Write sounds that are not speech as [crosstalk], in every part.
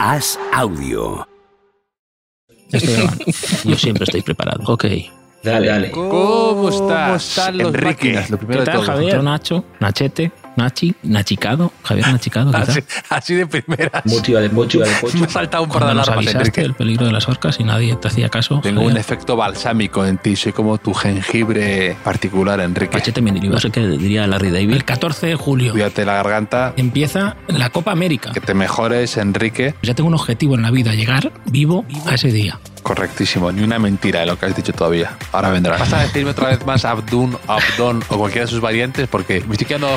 Haz audio. Estoy grabando. Yo siempre estoy preparado. Ok. Dale, dale. ¿Cómo estás, los Enrique? máquinas? Lo primero ¿Qué de tal, todo. Javier? Nacho, Nachete, Nachi, Nachicado. Javier Nachicado, ¿qué Así, así de primeras. Motívale, motívale, pocho. Me ha saltado un par de alarmas, Enrique. el peligro de las orcas y nadie te hacía caso. Tengo un efecto balsámico en ti. Soy como tu jengibre particular, Enrique. No sé qué diría Larry David. El 14 de julio Cuídate la garganta. empieza la Copa América. Que te mejores, Enrique. Ya tengo un objetivo en la vida, llegar vivo a ese día. Correctísimo. Ni una mentira de lo que has dicho todavía. Ahora vendrá. Vas a decirme otra vez más Abdun, Abdon o cualquiera de sus variantes porque me estoy quedando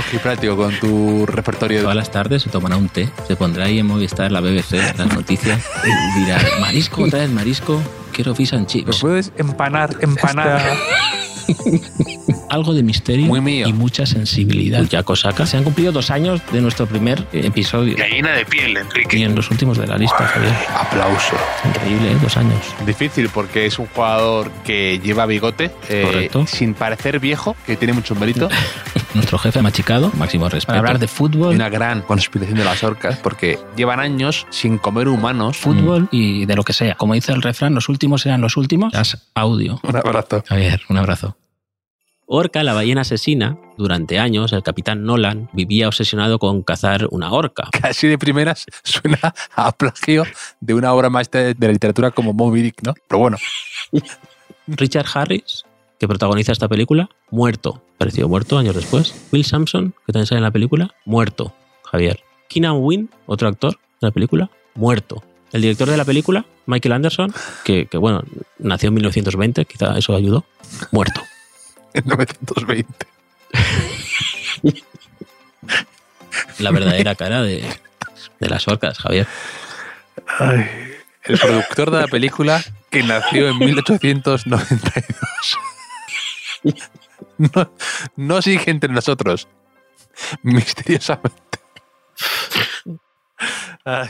con tu repertorio. Todas las tardes se tomará un té, se pondrá ahí en Movistar, la BBC, las noticias, y dirá, marisco, otra vez marisco, quiero fish and ¿Me chips. puedes empanar, empanar? [laughs] [laughs] Algo de misterio Muy mío. y mucha sensibilidad. Ya Osaka. Se han cumplido dos años de nuestro primer episodio. Gallina de piel, Y Enrique. en los últimos de la lista, Javier. Aplauso. Increíble, ¿eh? Dos años. Difícil porque es un jugador que lleva bigote, eh, Correcto. sin parecer viejo, que tiene mucho mérito. [laughs] Nuestro jefe machicado, máximo respeto. Para hablar de Y fútbol, una gran conspiración de las orcas porque llevan años sin comer humanos. fútbol y de lo que sea. Como dice el refrán, los últimos serán los últimos. Haz audio. Un abrazo. Javier, un abrazo. Orca, la ballena asesina, durante años el capitán Nolan vivía obsesionado con cazar una orca. [laughs] Casi de primeras suena a plagio de una obra maestra de la literatura como Moby Dick, ¿no? Pero bueno, Richard Harris, que protagoniza esta película, muerto. Pareció muerto años después. Will Sampson, que también sale en la película, muerto. Javier. Keenan Wynn, otro actor de la película, muerto. El director de la película, Michael Anderson, que, que, bueno, nació en 1920, quizá eso ayudó, muerto. En 920. La verdadera cara de, de las orcas, Javier. El productor de la película que nació en 1892. No, no sigue entre nosotros. Misteriosamente. Ay.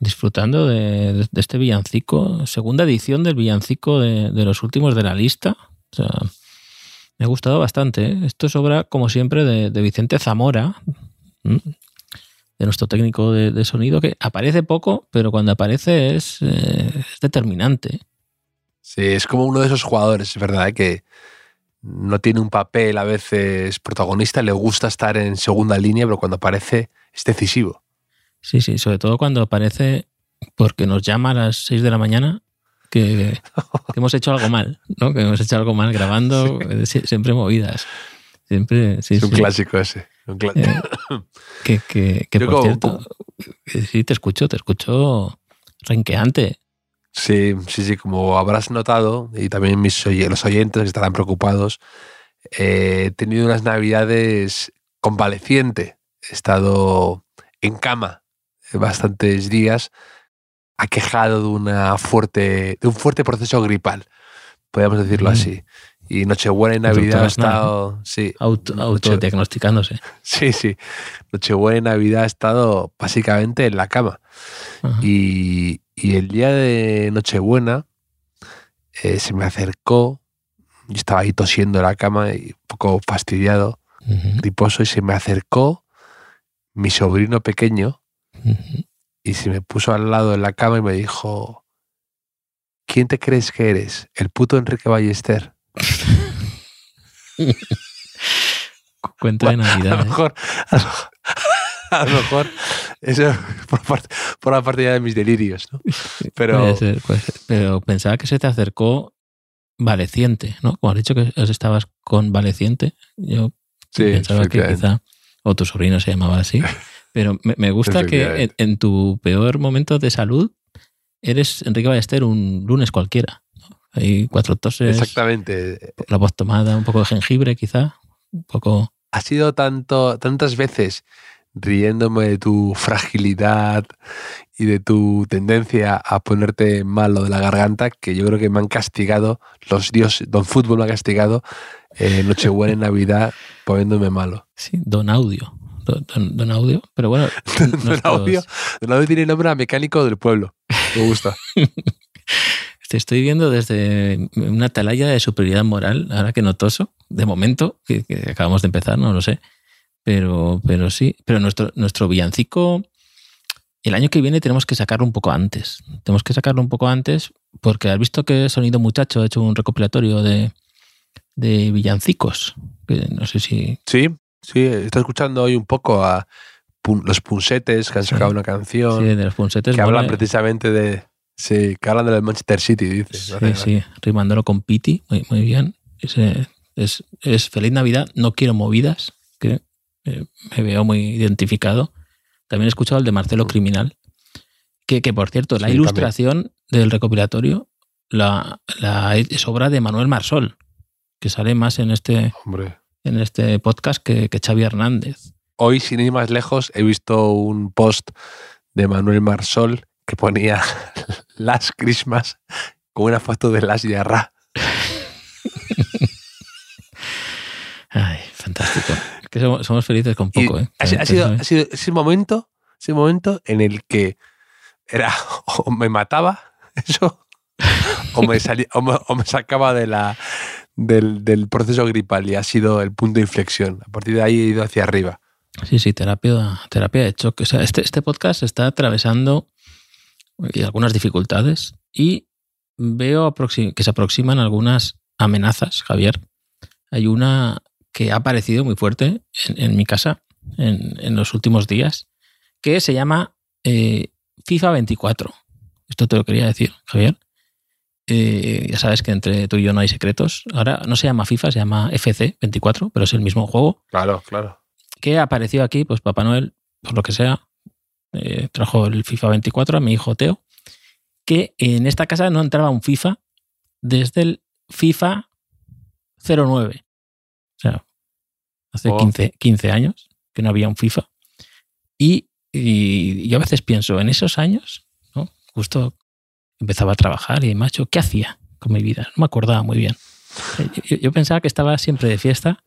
disfrutando de, este villancico, segunda edición del villancico de, los últimos de la lista. O sea, me ha gustado bastante. ¿eh? Esto es obra, como siempre, de, Vicente Zamora, de nuestro técnico de, sonido, que aparece poco, pero cuando aparece es, eh, es determinante. Sí, es como uno de esos jugadores, es verdad, ¿eh? que no tiene un papel a veces protagonista, le gusta estar en segunda línea, pero cuando aparece es decisivo. Sí, sí, sobre todo cuando aparece porque nos llama a las 6 de la mañana que, que [laughs] hemos hecho algo mal, ¿no? Que hemos hecho algo mal grabando, eh, sie- siempre movidas. Siempre, sí, es un sí. clásico ese. un Eh, [laughs] Que, que, que por como- cierto, que sí, te escucho, te escucho renqueante. Sí, sí, sí, como habrás notado, y también mis oy- los oyentes que estarán preocupados, eh, he tenido unas navidades convaleciente. He estado en cama bastantes días, aquejado de, una fuerte, de un fuerte proceso gripal, podríamos decirlo Mm. así. Y Nochebuena y Navidad Aznar, estado... Sí, Auto, autodiagnosticándose. [laughs] sí, sí. Nochebuena y Navidad he estado básicamente en la cama. Y, y el día de Nochebuena eh, se me acercó, yo estaba ahí tosiendo en la cama y un poco fastidiado, Ujú, griposo, y se me acercó mi sobrino pequeño y se me puso al lado en la cama y me dijo, ¿quién te crees que eres? ¿El puto Enrique Ballester? [laughs] Cuento de a lo Navidad. ¿eh? mejor, a lo, [laughs] a lo mejor, eso [laughs] por parte, por la parte ya de mis delirios, ¿no? Pero Puede ser, puede ser. Pero pensaba que se te acercó Valeciente, ¿no? Como has dicho que estabas con Valeciente, yo Sí, pensaba que quizá, o tu sobrino se llamaba así, pero me, me gusta que en, en tu peor momento de salud eres Enrique Ballester un lunes cualquiera. ¿no? Hay cuatro toses, Exactamente. la voz tomada, un poco de jengibre quizá, un poco... Ha sido tanto, tantas veces riéndome de tu fragilidad y de tu tendencia a ponerte malo de la garganta que yo creo que me han castigado, los dioses, Don Fútbol me ha castigado eh, Nochebuena y Navidad poniéndome malo. Sí, don audio. Don, audio, pero bueno... [laughs] Don Audio, Don Audio tiene nombre a mecánico del pueblo. Me gusta. [laughs] [laughs] Te estoy viendo desde una atalaya de superioridad moral, ahora que notoso, de momento, que, que acabamos de empezar, no lo sé. Pero, pero sí, pero nuestro, nuestro villancico, el año que viene tenemos que sacarlo un poco antes. Tenemos que sacarlo un poco antes porque has visto que Sonido Muchacho ha hecho un recopilatorio de, de villancicos. Que no sé si... Sí, sí, estoy escuchando hoy un poco a Pun- los Punsetes que han Sí. sacado una canción sí, de los punsetes. que hablan mola. precisamente de. Sí, que hablan del Manchester City, dice. Sí, sí, rimándolo con Piti, muy, muy bien. Es, es Feliz Navidad, no quiero movidas, que eh, me veo muy identificado. También he escuchado el de Marcelo Criminal, que, que por cierto, la ilustración del recopilatorio la, la es obra de Manuel Marsol, que sale más en este, Hombre. En este podcast que, que Xavi Hernández. Hoy, sin ir más lejos, he visto un post de Manuel Marsol que ponía [laughs] Las Christmas con una foto de Las Yarra. Ay, fantástico. Es que somos, somos felices con Y poco, ¿eh? ha, ha sido, ha sido ese momento, ese momento en el que era [laughs] o me mataba [laughs] eso o me, salía, o me, o me sacaba de la, del, proceso gripal y ha sido el punto de inflexión. A partir de ahí he ido hacia arriba. Sí, sí, terapia, terapia de choque. O sea, este, este podcast está atravesando eh, algunas dificultades y veo que se aproximan algunas amenazas, Javier. Hay una que ha aparecido muy fuerte en, en mi casa en, en los últimos días, que se llama eh, FIFA 24. Esto te lo quería decir, Javier. Eh, ya sabes que entre tú y yo no hay secretos. Ahora no se llama FIFA, se llama FC 24, pero es el mismo juego Claro, claro. que apareció aquí, pues Papá Noel, por lo que sea, eh, trajo el FIFA 24 a mi hijo Teo, que en esta casa no entraba un FIFA desde el FIFA 09. O sea, hace Oh. 15, 15 años que no había un FIFA. Y, y yo a veces pienso, en esos años, ¿no? justo empezaba a trabajar y macho, ¿qué hacía con mi vida? No me acordaba muy bien. Eh, Yo, yo pensaba que estaba siempre de fiesta,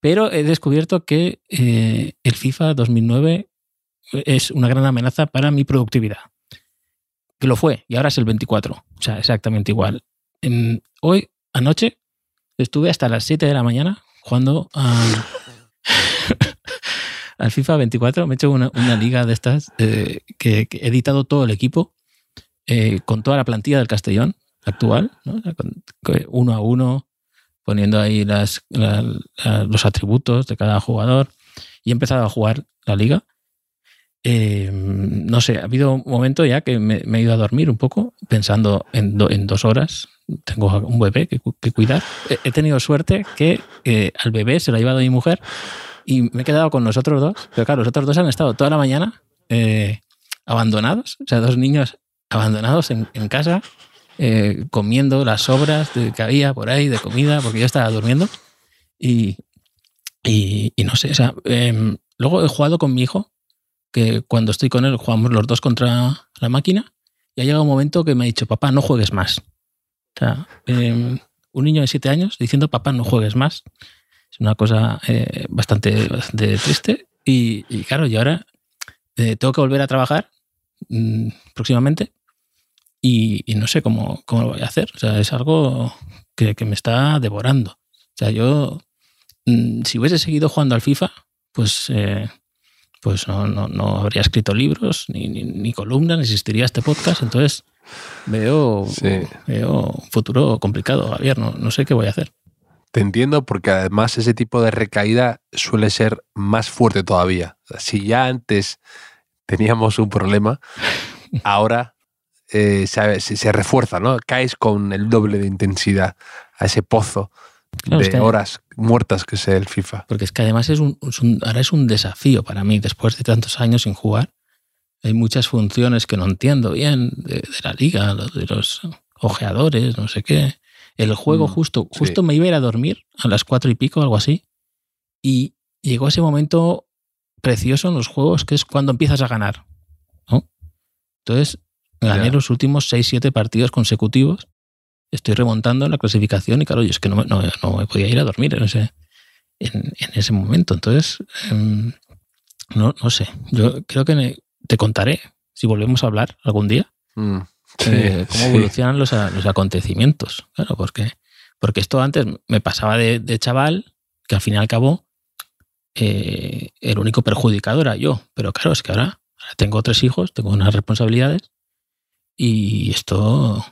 pero he descubierto que eh, el FIFA 2009 es una gran amenaza para mi productividad. Que lo fue, y ahora es el 24. O sea, exactamente igual. En- hoy, anoche, estuve hasta las 7 de la mañana jugando a- [laughs] al FIFA 24. Me he hecho una, una liga de estas eh, que, que he editado todo el equipo eh, con toda la plantilla del Castellón actual, ¿no? Uno a uno, poniendo ahí las, la- la- los atributos de cada jugador y he empezado a jugar la liga. Eh, no sé, ha habido un momento ya que me, me he ido a dormir un poco pensando en, do- en dos horas. Tengo un bebé que, que cuidar. He, he tenido suerte que eh, al bebé se lo ha llevado mi mujer y me he quedado con los otros dos. Pero claro, los otros dos han estado toda la mañana eh, abandonados, o sea, dos niños abandonados en, casa, eh, comiendo las sobras de, que había por ahí de comida, porque yo estaba durmiendo. Y, y, no sé, em, luego he jugado con mi hijo, que cuando estoy con él jugamos los dos contra la máquina, y ha llegado un momento que me ha dicho, papá, no juegues más. Em, un niño de siete años diciendo, papá, no juegues más. Es una cosa eh, bastante, triste. Y, claro, y ahora eh, tengo que volver a trabajar mm, próximamente y, y no sé cómo, cómo lo voy a hacer. O sea, es algo que, que me está devorando. O sea, yo, mm, si hubiese seguido jugando al FIFA, pues, eh, pues no, no, no habría escrito libros, ni, ni, ni columnas, ni existiría este podcast. Entonces veo, Sí. veo un futuro complicado, Javier. No, no sé qué voy a hacer. Te entiendo porque además ese tipo de recaída suele ser más fuerte todavía. Si ya antes teníamos un problema, ahora eh, se, refuerza, ¿no? Caes con el doble de intensidad. a ese pozo Claro, de es que- horas muertas que es el FIFA. Porque es que además es un, es un- ahora es un desafío para mí, después de tantos años sin jugar. Hay muchas funciones que no entiendo bien de, de la liga, de los ojeadores, no sé qué. El juego Mm, justo, sí. justo me iba a ir a dormir a las cuatro y pico, algo así. Y llegó ese momento precioso en los juegos que es cuando empiezas a ganar. ¿no? Entonces, gané los últimos seis, siete partidos consecutivos. Estoy remontando en la clasificación y claro, yo es que no, me- no, no me podía ir a dormir en ese, en, en ese momento. Entonces, em, no, no sé. Yo creo que te contaré, si volvemos a hablar algún día, Mm, sí, eh, cómo sí. evolucionan los, a- los acontecimientos. Claro, porque, porque esto antes me pasaba de, de chaval, que al fin y al cabo eh, el único perjudicado era yo. Pero claro, es que ahora, ahora tengo tres hijos, tengo unas responsabilidades y esto,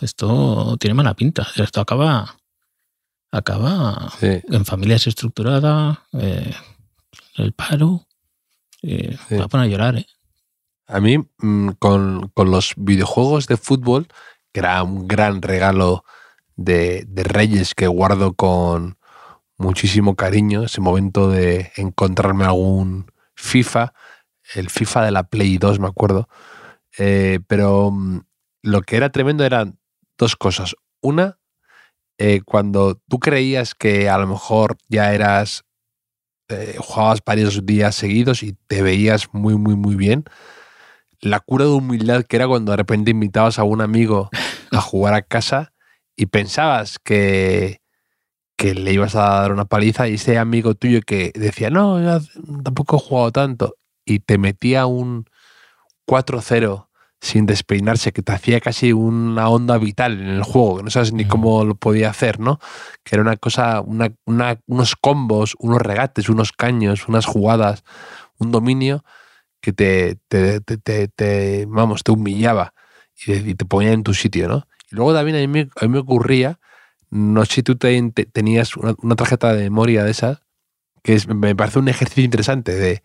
esto tiene mala pinta. Esto acaba, acaba Sí, en familia desestructurada, eh, el paro. eh, Sí. Va a poner a llorar, ¿eh? A mí, mm, con, con los videojuegos de fútbol, que era un gran regalo de, de Reyes que guardo con muchísimo cariño, ese momento de encontrarme algún FIFA, el FIFA de la Play 2, me acuerdo. Eh, pero mm, lo que era tremendo eran dos cosas. Una, eh, cuando tú creías que a lo mejor ya eras, eh, jugabas varios días seguidos y te veías muy, muy, muy bien la cura de humildad que era cuando de repente invitabas a un amigo a [laughs] jugar a casa y pensabas que, que le ibas a dar una paliza y ese amigo tuyo que decía, no, yo tampoco he jugado tanto y te metía un 4-0 sin despeinarse, que te hacía casi una onda vital en el juego, que no sabes ni Mm. cómo lo podía hacer, ¿no? Que era una cosa, una, una- unos combos, unos regates, unos caños, unas jugadas, un dominio que te, te, te, te- vamos, te humillaba y, te ponía en tu sitio, ¿no? Y luego también a mí, me- a mí me ocurría, no sé si tú te- te- tenías una, una tarjeta de memoria de esas, que es- me parece un ejercicio interesante de...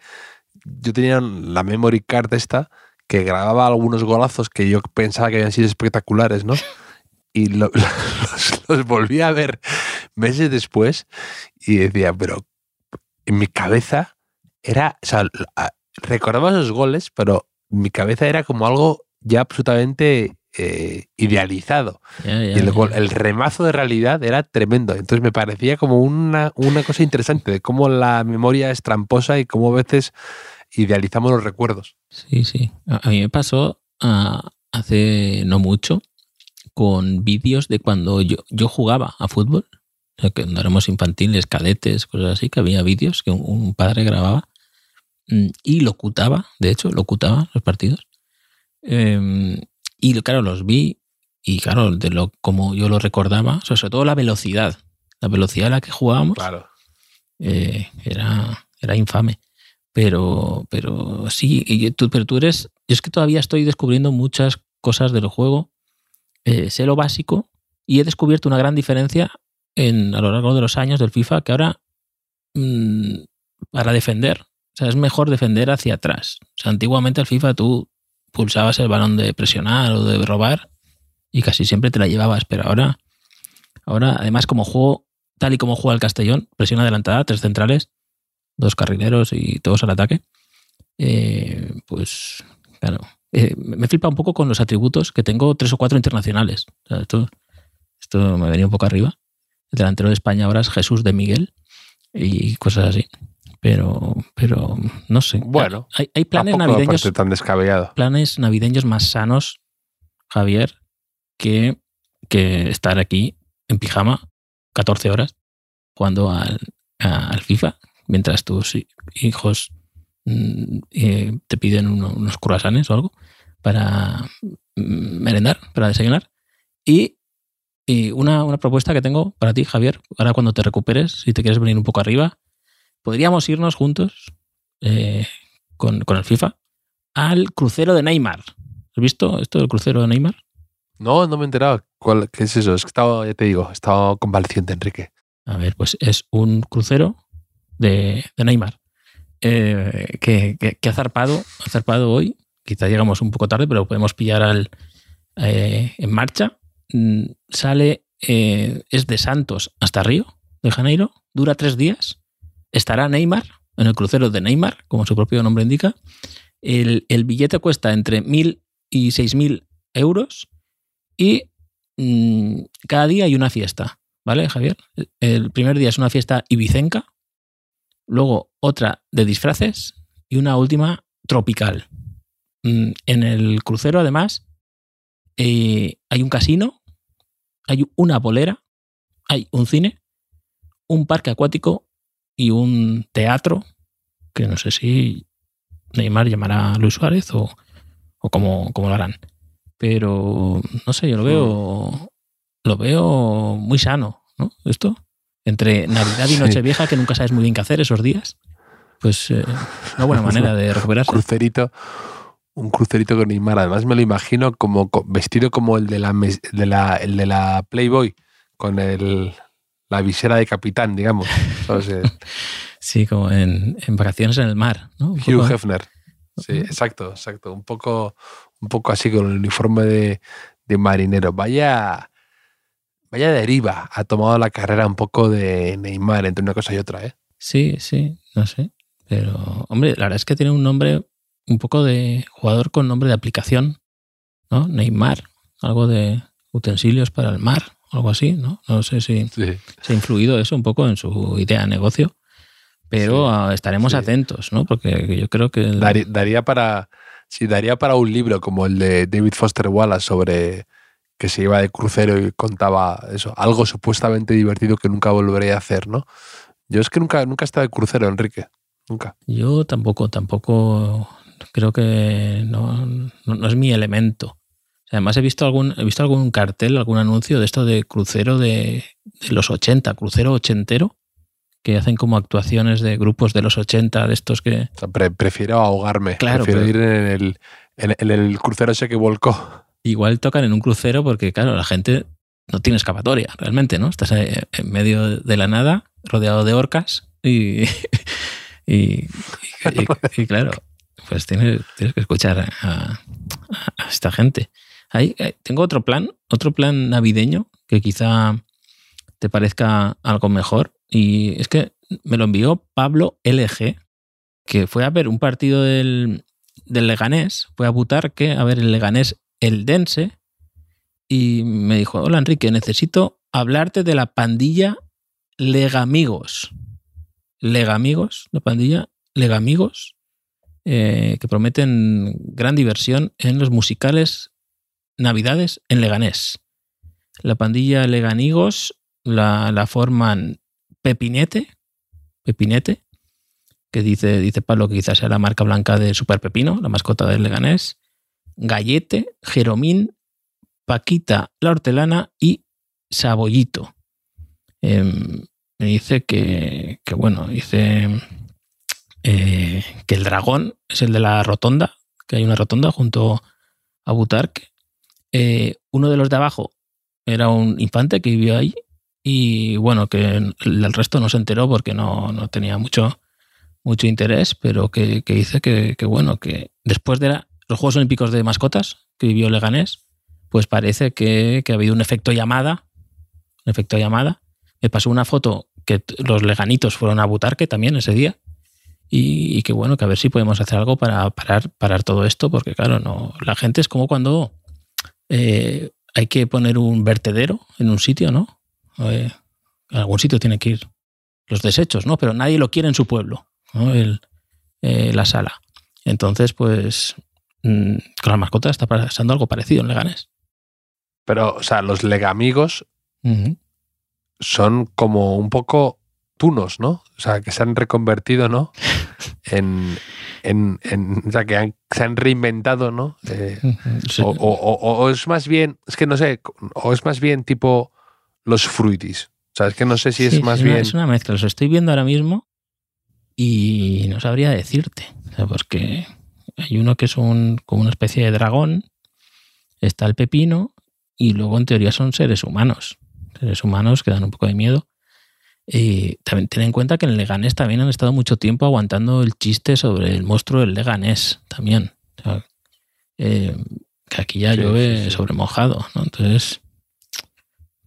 Yo tenía la memory card esta que grababa algunos golazos que yo pensaba que habían sido espectaculares, ¿no? Y lo- [laughs] los, los volví a ver meses después y decía, pero en mi cabeza era, o sea, recordaba esos goles, pero mi cabeza era como algo ya absolutamente eh, idealizado. Ya, ya, Y el, gol- el remazo de realidad era tremendo. Entonces me parecía como una, una cosa interesante de cómo la memoria es tramposa y cómo a veces idealizamos los recuerdos. Sí, sí. A, mí me pasó ah, hace no mucho con vídeos de cuando yo, yo jugaba a fútbol. O sea, que cuando éramos infantiles, cadetes, cosas así, que había vídeos que un, un padre grababa mm, y locutaba, de hecho, locutaba los partidos. Eh, y claro, los vi y claro, de lo como yo lo recordaba, o sea, sobre todo la velocidad, la velocidad a la que jugábamos Claro. eh, era, era infame. Pero, pero sí, y tú, pero tú eres. Yo es que todavía estoy descubriendo muchas cosas del juego. Eh, sé lo básico y he descubierto una gran diferencia en, a lo largo de los años del FIFA que ahora mm, para defender, o sea, es mejor defender hacia atrás. O sea, antiguamente al FIFA tú pulsabas el balón de presionar o de robar y casi siempre te la llevabas, pero ahora, ahora además como juego tal y como juega el Castellón, presión adelantada, tres centrales, dos carrileros y todos al ataque, eh, pues claro, eh, me flipa un poco con los atributos que tengo tres o cuatro internacionales. O sea, esto, esto me venía un poco arriba. El delantero de España ahora es Jesús de Miguel y cosas así. Pero, pero no sé. Bueno, hay, hay planes navideños tan descabellado. planes navideños más sanos, Javier, que, que estar aquí en pijama 14 horas jugando al, al FIFA mientras tus hi- hijos mm, eh, te piden uno- unos croissants o algo para mm, merendar, para desayunar. Y, y una, una propuesta que tengo para ti, Javier, ahora cuando te recuperes, si te quieres venir un poco arriba, podríamos irnos juntos eh, con, con el FIFA al crucero de Neymar. ¿Has visto esto del crucero de Neymar? No, no me he enterado. ¿Cuál, ¿Qué es eso? Es que estaba, ya te digo, estaba convaleciente, Enrique. A ver, pues es un crucero de, Neymar eh, que, que- ha zarpado, ha zarpado hoy. Quizá llegamos un poco tarde, pero podemos pillar al, eh, en marcha. Mm, Sale eh, es de Santos hasta Río de Janeiro, dura tres días, estará Neymar, en el crucero de Neymar, como su propio nombre indica. El, el billete cuesta entre 1.000 y 6.000 euros y mm, cada día hay una fiesta, ¿vale, Javier? El primer día es una fiesta ibicenca, luego otra de disfraces y una última tropical. Mm, En el crucero, además, eh, hay un casino, hay una bolera, hay un cine, un parque acuático y un teatro, que no sé si Neymar llamará a Luis Suárez o, o cómo, cómo lo harán. Pero no sé, yo lo veo, lo veo muy sano, ¿no? Esto. Entre Navidad y Sí. Nochevieja, que nunca sabes muy bien qué hacer esos días. Pues eh, una buena [laughs] manera de recuperarse. crucerito, un crucerito con Neymar. Además me lo imagino como co- vestido como el de la, de la, el de la Playboy, con el, la visera de capitán, digamos. [laughs] Eh, Sí, como en, en vacaciones en el mar, ¿no? Un Hugh poco- Hefner. Sí, exacto, exacto. Un poco, un poco así con el uniforme de, de marinero. Vaya, vaya deriva ha tomado la carrera un poco de Neymar entre una cosa y otra, ¿eh? Sí, sí, no sé. Pero, hombre, la verdad es que tiene un nombre un poco de jugador con nombre de aplicación, ¿no? Neymar, algo de utensilios para el mar, algo así, ¿no? No sé si Sí. se ha influido eso un poco en su idea de negocio, pero Sí, estaremos sí. atentos, ¿no? Porque yo creo que... el- Daría, daría para. Sí, daría para un libro como el de David Foster Wallace sobre que se iba de crucero y contaba eso, algo supuestamente divertido que nunca volveré a hacer, ¿no? Yo es que nunca, nunca he estado de crucero, Enrique. Nunca. Yo tampoco, tampoco creo que no, no, no es mi elemento. Además he visto algún, he visto algún cartel, algún anuncio de esto de crucero de, de los 80, crucero ochentero, que hacen como actuaciones de grupos de los 80, de estos que... O sea, pre- prefiero ahogarme. Claro, prefiero pero- ir en el, en, en el crucero ese que volcó. Igual tocan en un crucero porque, claro, la gente no tiene escapatoria, realmente, ¿no? Estás eh, en medio de la nada, rodeado de orcas y... [laughs] y, claro, pues tienes, tienes que escuchar a esta gente. Ahí, eh, tengo otro plan, otro plan navideño que quizá te parezca algo mejor. Y es que me lo envió Pablo LG, que fue a ver un partido del, del Leganés, fue a Butarque a ver el Leganés el Dense y me dijo, hola Enrique, necesito hablarte de la pandilla Legamigos. Legamigos, la pandilla Legamigos, eh, que prometen gran diversión en los musicales Navidades en Leganés. La pandilla Leganigos la, la forman Pepinete, Pepinete, que dice, dice Pablo que quizás sea la marca blanca de Super Pepino, la mascota del Leganés, Gallete, Jeromín, Paquita la hortelana y Sabollito. Em, me dice que, que bueno, dice eh, que el dragón es el de la rotonda, que hay una rotonda junto a Butarque. Eh, uno de los de abajo era un infante que vivió ahí y bueno, que el, resto no se enteró porque no, no tenía mucho, mucho interés, pero que, que dice que, que, bueno, que después de la- los Juegos Olímpicos de mascotas que vivió Leganés, pues parece que, que ha habido un efecto llamada, un efecto llamada. Me pasó una foto que los leganitos fueron a Butarque también ese día y, y que bueno, que a ver si podemos hacer algo para parar, parar todo esto, porque claro, no, la gente es como cuando eh, hay que poner un vertedero en un sitio, ¿no? Eh, en algún sitio tiene que ir los desechos, ¿no? Pero nadie lo quiere en su pueblo, ¿no? El, eh, la sala. Entonces, pues mm, con las mascotas está pasando algo parecido en Leganés. Pero, o sea, los legamigos son como un poco tunos, ¿no? O sea, que se han reconvertido, ¿no? [laughs] En, en, en- o sea, que han- se han reinventado, ¿no? Eh. Sí. o, o- o- es más bien, es que no sé, o es más bien tipo los fruitis. O sea, es que no sé si Sí, es más una, bien. es una mezcla. Los estoy viendo ahora mismo y no sabría decirte. O sea, porque hay uno que es un, como una especie de dragón, está el pepino y luego en teoría son seres humanos. Seres humanos que dan un poco de miedo. Y también ten en cuenta que en Leganés también han estado mucho tiempo aguantando el chiste sobre el monstruo del Leganés también. O sea, eh, que aquí ya Sí, llueve sí, sí. sobre mojado, ¿no? Entonces,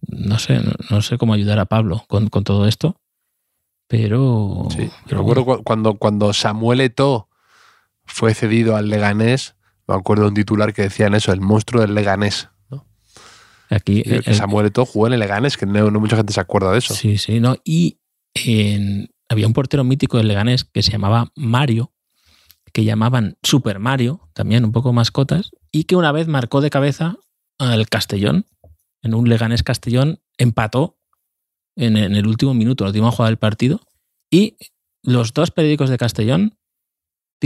no sé, no, no sé cómo ayudar a Pablo con, con todo esto, pero... Sí, pero recuerdo cu- cuando, cuando Samuel fue cedido al Leganés, me acuerdo de un titular que decían eso, el monstruo del Leganés. ¿no? aquí el- Samuel Eto'o jugó en el Leganés, que no, no mucha gente se acuerda de eso. Sí, sí, no. Y en- había un portero mítico del Leganés que se llamaba Mario, que llamaban Super Mario, también un poco mascotas, y que una vez marcó de cabeza al Castellón, en un Leganés Castellón, empató en, en el último minuto, la última jugada del partido, y los dos periódicos de Castellón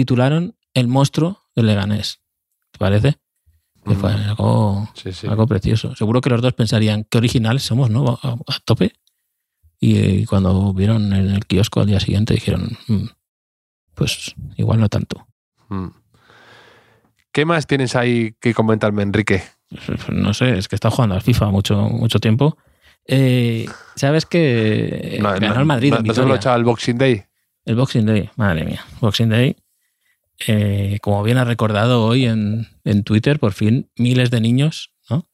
titularon El monstruo del Leganés. ¿Te parece? Que fue Mm. algo, Sí, sí. algo precioso. Seguro que los dos pensarían qué originales somos, ¿no? A, a tope. Y, eh, cuando vieron en el kiosco al día siguiente dijeron, "Mm, pues igual no tanto. Mm. ¿Qué más tienes ahí que comentarme, Enrique? No sé, es que está jugando al FIFA mucho, mucho tiempo. Eh, ¿Sabes que No, ganó no- el Madrid no- en ¿No se lo echaba el Boxing Day? El Boxing Day, madre mía, Boxing Day. Eh, como bien ha recordado hoy en, en Twitter, por fin miles de niños ¿no?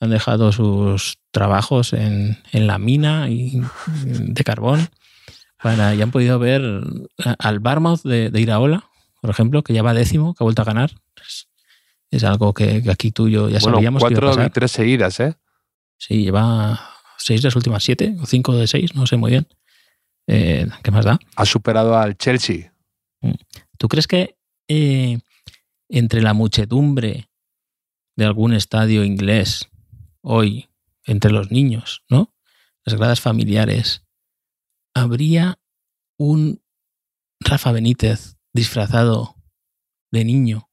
han dejado sus trabajos en, en la mina y, de carbón para, y han podido ver al Barmouth de, de Iraola, por ejemplo, que ya va décimo, que ha vuelto a ganar. Es, es algo que, que aquí tú y yo ya bueno, sabíamos que iba a cuatro victorias seguidas, ¿eh? Sí, lleva seis de las últimas siete, o cinco de seis, no sé muy bien. Eh, ¿Qué más da? Ha superado al Chelsea. ¿Tú crees que eh, entre la muchedumbre de algún estadio inglés hoy, entre los niños, ¿no? Las gradas familiares, habría un Rafa Benítez disfrazado de niño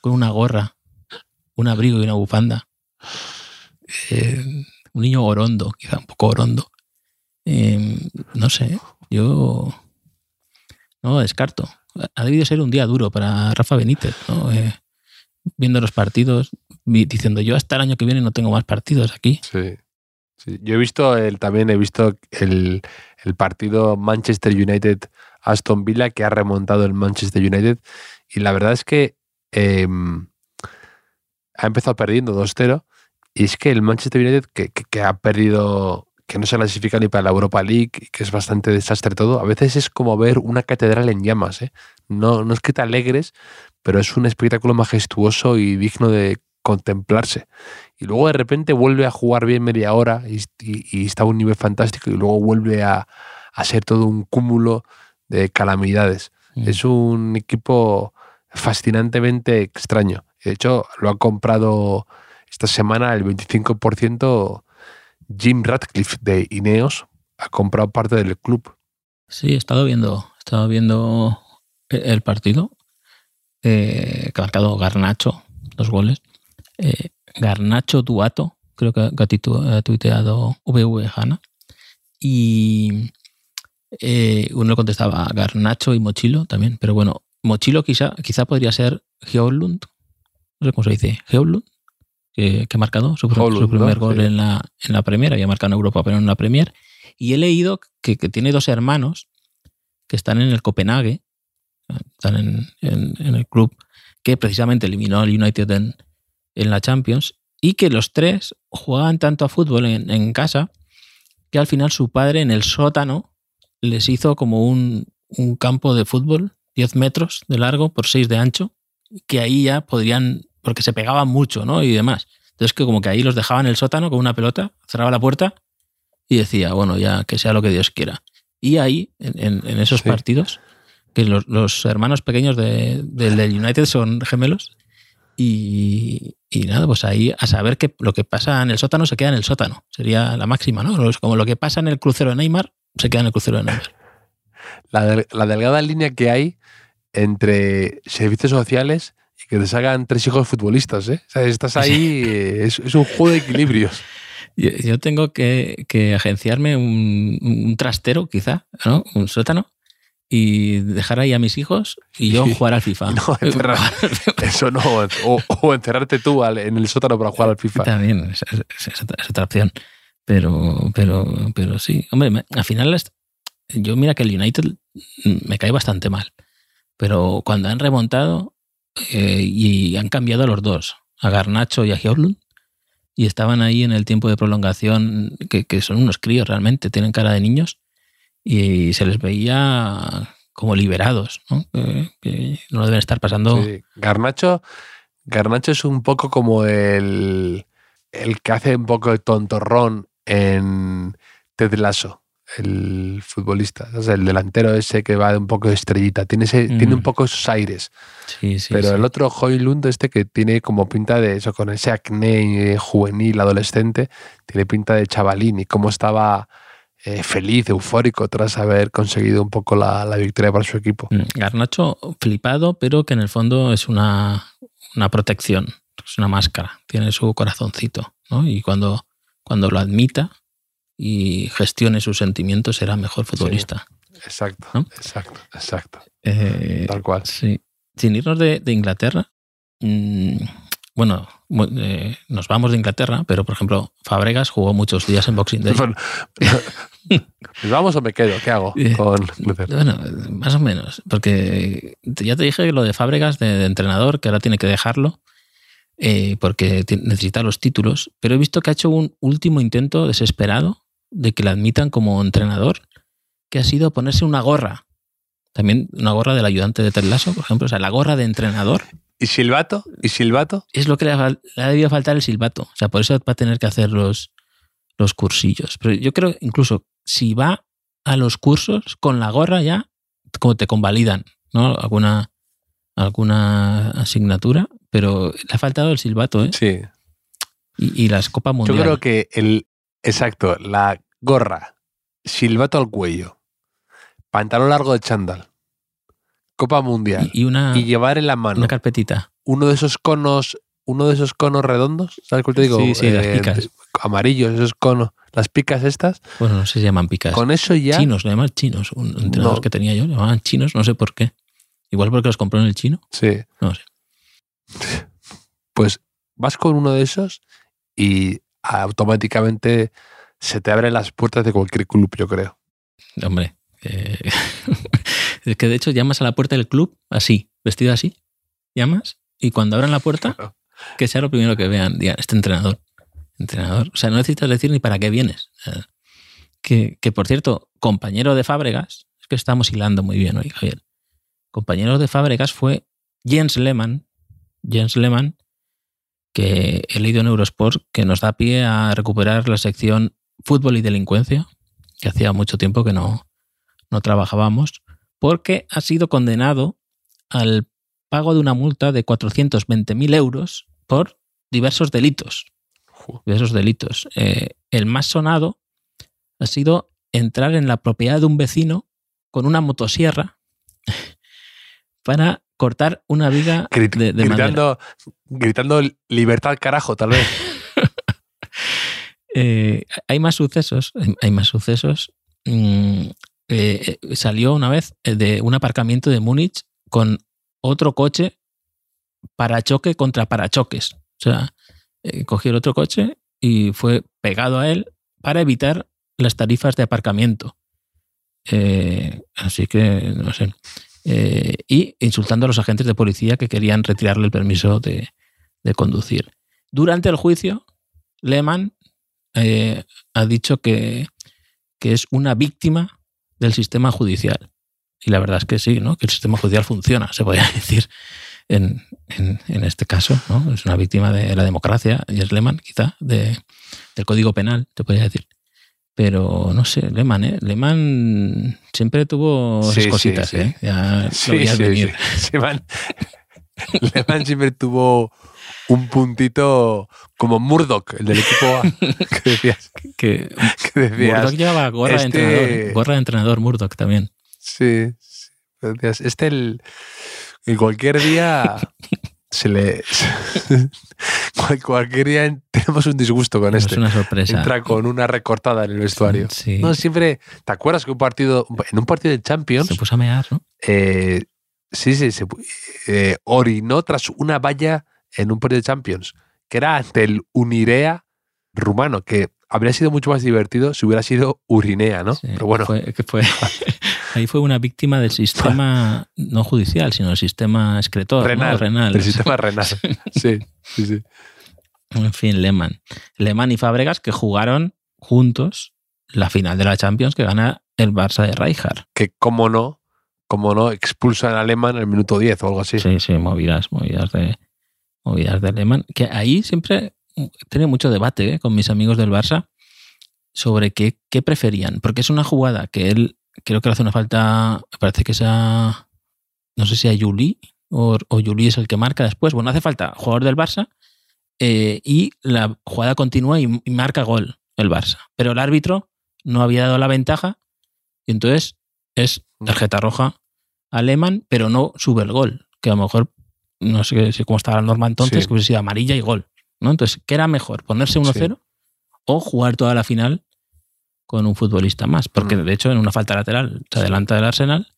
con una gorra, un abrigo y una bufanda? Eh, un niño orondo, quizá un poco orondo. Eh, no sé, yo no lo descarto. Ha debido ser un día duro para Rafa Benítez, ¿no? Eh, viendo los partidos, diciendo yo hasta el año que viene no tengo más partidos aquí. Sí. Yo he visto el, también he visto el, el partido Manchester United Aston Villa que ha remontado el Manchester United y la verdad es que eh, ha empezado perdiendo 2-0 y es que el Manchester United que ha perdido que no se clasifica ni para la Europa League que es bastante desastre todo, a veces es como ver una catedral en llamas. ¿eh? No, no es que te alegres, pero es un espectáculo majestuoso y digno de contemplarse y luego de repente vuelve a jugar bien media hora y, y- y está a un nivel fantástico y luego vuelve a, a ser todo un cúmulo de calamidades. Mm. Es un equipo fascinantemente extraño. De hecho, lo ha comprado esta semana el 25% Jim Radcliffe de Ineos. Ha comprado parte del club. Sí, he estado viendo, he estado viendo el, el partido. Eh, que Garnacho, dos goles. Eh, Garnacho Duato, creo que, ha tuiteado VV Hanna. Y eh, uno contestaba Garnacho y Mochilo también. Pero bueno, Mochilo quizá, quizá podría ser Geolund. No sé cómo se dice. Geolund. Que, que ha marcado su, primer ¿no? gol Sí. en, la, en la Premier. Había marcado en Europa, pero en la Premier. Y he leído que, que tiene dos hermanos que están en el Copenhague, están en, en- en el club que precisamente eliminó al United en, en la Champions, y que los tres jugaban tanto a fútbol en, en casa que al final su padre en el sótano les hizo como un, un campo de fútbol, 10 metros de largo por 6 de ancho, que ahí ya podrían, porque se pegaban mucho, ¿no? Y demás. Entonces que como que ahí los dejaban en el sótano con una pelota, cerraba la puerta y decía, bueno, ya que sea lo que Dios quiera. Y ahí, en, esos Sí. partidos, que los, los hermanos pequeños de- del United son gemelos, y, y nada, pues ahí a saber que lo que pasa en el sótano se queda en el sótano. Sería la máxima, ¿no? Es Como lo que pasa en el crucero de Neymar, se queda en el crucero de Neymar. La, del- la delgada línea que hay entre servicios sociales y que te salgan tres hijos futbolistas. ¿eh? O sea, estás ahí, eh, es, es un juego de equilibrios. [laughs] Yo, yo tengo que, que agenciarme un, un trastero, quizá, ¿no? Un sótano, y dejar ahí a mis hijos y yo [laughs] Sí. jugar al FIFA. No [laughs] encerrar. Eso no. O, o encerrarte tú al- en el sótano para jugar al FIFA. También, es, es- es otra, opción. Pero, pero, pero sí. Hombre, me- al final, yo mira que el United me cae bastante mal. Pero cuando han remontado eh, y han cambiado a los dos, a Garnacho y a Hjorlund, y estaban ahí en el tiempo de prolongación, que, son unos críos realmente, tienen cara de niños, y se les veía como liberados, ¿no? Que, no deben estar pasando. Garnacho, Garnacho es un poco como el, el que hace un poco de tontorrón en Ted Lasso, el futbolista, o sea, el delantero ese que va de un poco de estrellita. Tiene, ese, Mm. tiene un poco esos aires. Sí, sí, Pero sí. el otro Hoylund, este que tiene como pinta de eso, con ese acné eh, juvenil, adolescente, tiene pinta de chavalín y cómo estaba eh, feliz, eufórico tras haber conseguido un poco la, la victoria para su equipo. Mm, Garnacho flipado, pero que en el fondo es una, una protección, es una máscara, tiene su corazoncito, ¿no? Y cuando, cuando lo admita y gestione sus sentimientos será mejor futbolista. Exacto, ¿No? exacto, exacto. Eh, Tal cual. sí. Sin irnos de, de Inglaterra, mm, bueno, eh, nos vamos de Inglaterra, pero por ejemplo, Fabregas jugó muchos días en Boxing Day. Bueno, ¿Nos [laughs] vamos o me quedo? ¿Qué hago Eh, con? Bueno, más o menos, porque ya te dije lo de Fábregas, de, de entrenador, que ahora tiene que dejarlo, eh, porque necesita los títulos, pero he visto que ha hecho un último intento desesperado de que le admitan como entrenador, que ha sido ponerse una gorra, también una gorra del ayudante de Ted Lasso, por ejemplo, o sea, la gorra de entrenador, ¿Y Silvato? ¿Y Silvato? es lo que le ha, fal- le ha debido faltar el silbato, o sea, por eso va a tener que hacer los, los cursillos. Pero yo creo incluso si va a los cursos con la gorra ya, como te convalidan, ¿no? Alguna, alguna asignatura, pero le ha faltado el silbato, ¿eh? Sí. Y, y las Copas Yo creo que el. Exacto, la gorra, silbato al cuello, pantalón largo de chándal, Copa Mundial y, y una, y llevar en la mano una carpetita. uno de esos conos, uno de esos conos redondos, ¿sabes cuál te digo? Sí, sí, las picas. de- amarillos, esos conos, las picas estas, Bueno, no sé si se llaman picas. con eso ya. Chinos, le llaman chinos. Un entrenador No. que tenía yo, le llamaban chinos, no sé por qué. Igual porque los compró en el chino, Sí. no sé. Pues vas con uno de esos y automáticamente se te abren las puertas de cualquier club, yo creo. Hombre, eh, [laughs] es que de hecho llamas a la puerta del club así, vestido así, llamas y cuando abran la puerta, Claro. que sea lo primero que vean, digan, este entrenador, entrenador. O sea, no necesitas decir ni para qué vienes. Que, que, por cierto, compañero de Fábregas, es que estamos hilando muy bien hoy, Javier. Compañero de Fábregas fue Jens Lehmann, Jens Lehmann, que he leído en Eurosport, que nos da pie a recuperar la sección fútbol y delincuencia, que hacía mucho tiempo que no, no trabajábamos, porque ha sido condenado al pago de una multa de 420.000 euros por diversos delitos. Diversos delitos. Eh, el más sonado ha sido entrar en la propiedad de un vecino con una motosierra [laughs] para cortar una viga Grit- de, de madera. gritando, gritando libertad carajo, tal vez. [laughs] Eh, hay más sucesos, hay- más sucesos. Mm, eh, eh, salió una vez de un aparcamiento de Múnich con otro coche parachoque contra parachoques. O sea, eh, cogió el otro coche y fue pegado a él para evitar las tarifas de aparcamiento. Así que, no sé. Eh, y insultando a los agentes de policía que querían retirarle el permiso de, conducir. Durante el juicio, Lehmann eh, ha dicho que, que es una víctima del sistema judicial. Y la verdad es que sí, ¿no? que el sistema judicial funciona, se podría [laughs] decir en, en, este caso. ¿no? Es una víctima de la democracia, y es Lehmann, quizá, de, del Código Penal, se podría decir. Pero no sé, Lehmann, ¿eh? Lehmann siempre tuvo Sí, sí, cositas, sí. ¿eh? Ya lo veías venir. sí. [laughs] Lehmann, Lehmann siempre tuvo un puntito como Murdoch, el del equipo A, [laughs] que decías. Que Que decías Murdoch llevaba gorra este- de entrenador. ¿eh? Gorra de entrenador Murdoch también. Sí, sí. Decías, Este el, el cualquier día [laughs] se le [laughs] cual- cualquier día [laughs] tenemos un disgusto con Es este. una sorpresa. Entra con una recortada en el vestuario. Sí. No, siempre. ¿Te acuerdas que un partido, en un partido de Champions, Se puso a mear, ¿no? eh, sí, sí, se eh, orinó tras una valla en un partido de Champions, que era ante el Unirea rumano, que habría sido mucho más divertido si hubiera sido Urinea, ¿no? Sí, Pero bueno, fue- que fue, [laughs] ahí fue una víctima del sistema no judicial, sino del sistema excretor, ¿no? renal, renal. del sistema renal. [laughs] Sí, sí, sí. En fin, Lehmann. Lehmann y Fábregas que jugaron juntos la final de la Champions que gana el Barça de Rijkaard. Que cómo no, cómo no, expulsan a Alemán en el minuto 10 o algo así. Sí, sí, movidas, movidas de, movidas de Lehmann. Que ahí siempre tenido mucho debate ¿eh? con mis amigos del Barça sobre qué, qué preferían. Porque es una jugada que él creo que le hace una falta, me parece que sea, no sé si a Juli o, o Juli es el que marca después. Bueno, hace falta jugador del Barça eh, y la jugada continúa y, y marca gol el Barça. Pero el árbitro no había dado la ventaja y entonces es tarjeta roja a Lehmann, pero no sube el gol. Que a lo mejor, no sé si cómo estaba la norma entonces, Sí. que hubiese sido amarilla y gol. ¿no? Entonces, ¿qué era mejor? ¿Ponerse 1-0 o jugar toda la final con un futbolista más? Porque Mm. de hecho, en una falta lateral se adelanta del Arsenal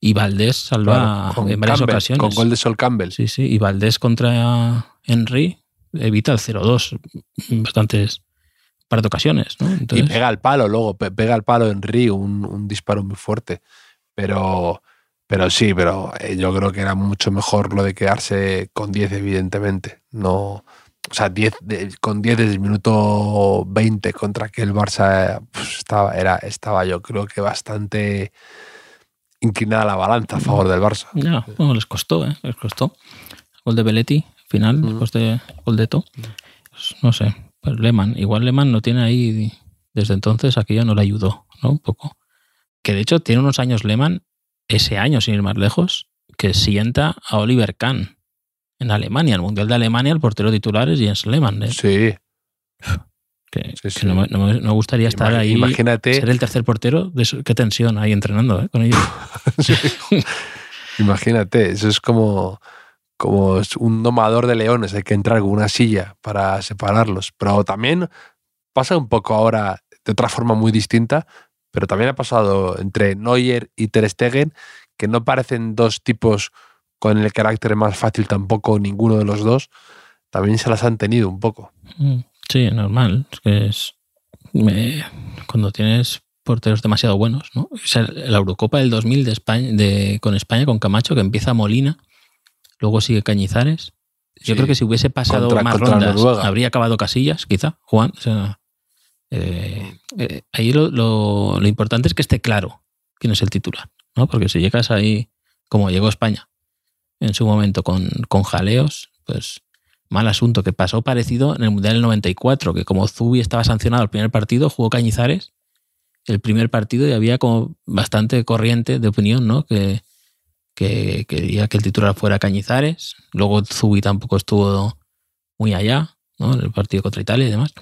y Valdés salva Claro, en varias Campbell, ocasiones. Con gol de Sol Campbell. Sí, sí, y Valdés contra Henry evita el 0-2 en bastantes par de ocasiones, ¿no? Y pega al palo, luego pe- pega al palo en Río, un, un disparo muy fuerte. Pero, pero sí, pero eh, yo creo que era mucho mejor lo de quedarse con 10, evidentemente. No, o sea, 10 de- con 10 desde el minuto 20 contra que el Barça pues, estaba, era, estaba yo creo que bastante inclinada la balanza a favor del Barça. ya, bueno, les costó, ¿eh? Les costó. Gol de Belletti, final, Mm. después de gol de To. Pues, no sé, pues Lehmann, igual Lehmann no tiene ahí, desde entonces aquello no le ayudó, ¿no? Un poco. Que de hecho tiene unos años Lehmann, ese año sin ir más lejos, que sienta a Oliver Kahn en Alemania, el Mundial de Alemania, el portero titular es Jens Lehmann, ¿eh? Sí, que, Sí, que sí. no, me, no me- no me gustaría estar ahí, imagínate, ser el tercer portero, de eso- qué tensión ahí entrenando ¿eh? con ellos. [laughs] imagínate, eso es como, como un domador de leones, hay que entrar con una silla para separarlos. Pero también pasa un poco ahora de otra forma muy distinta, pero también ha pasado entre Neuer y Ter Stegen, que no parecen dos tipos con el carácter más fácil tampoco ninguno de los dos, también se las han tenido un poco. Mm, Sí, normal. Es que es. me- cuando tienes porteros demasiado buenos, ¿no? O sea, la Eurocopa del 2000 de España, de, con España, con Camacho, que empieza Molina, luego sigue Cañizares. Yo Sí. creo que si hubiese pasado Contra- más contra rondas, Noruega. habría acabado Casillas, quizá, Juan. O sea, eh, eh, ahí lo, lo- lo importante es que esté claro quién es el titular, ¿no? Porque si llegas ahí, como llegó España en su momento con, con jaleos, pues mal asunto, que pasó parecido en el Mundial del 94, que como Zubi estaba sancionado el primer partido, jugó Cañizares el primer partido y había como bastante corriente de opinión, ¿no? Que, que quería que el titular fuera Cañizares. Luego Zubi tampoco estuvo muy allá, ¿no? En el partido contra Italia y demás.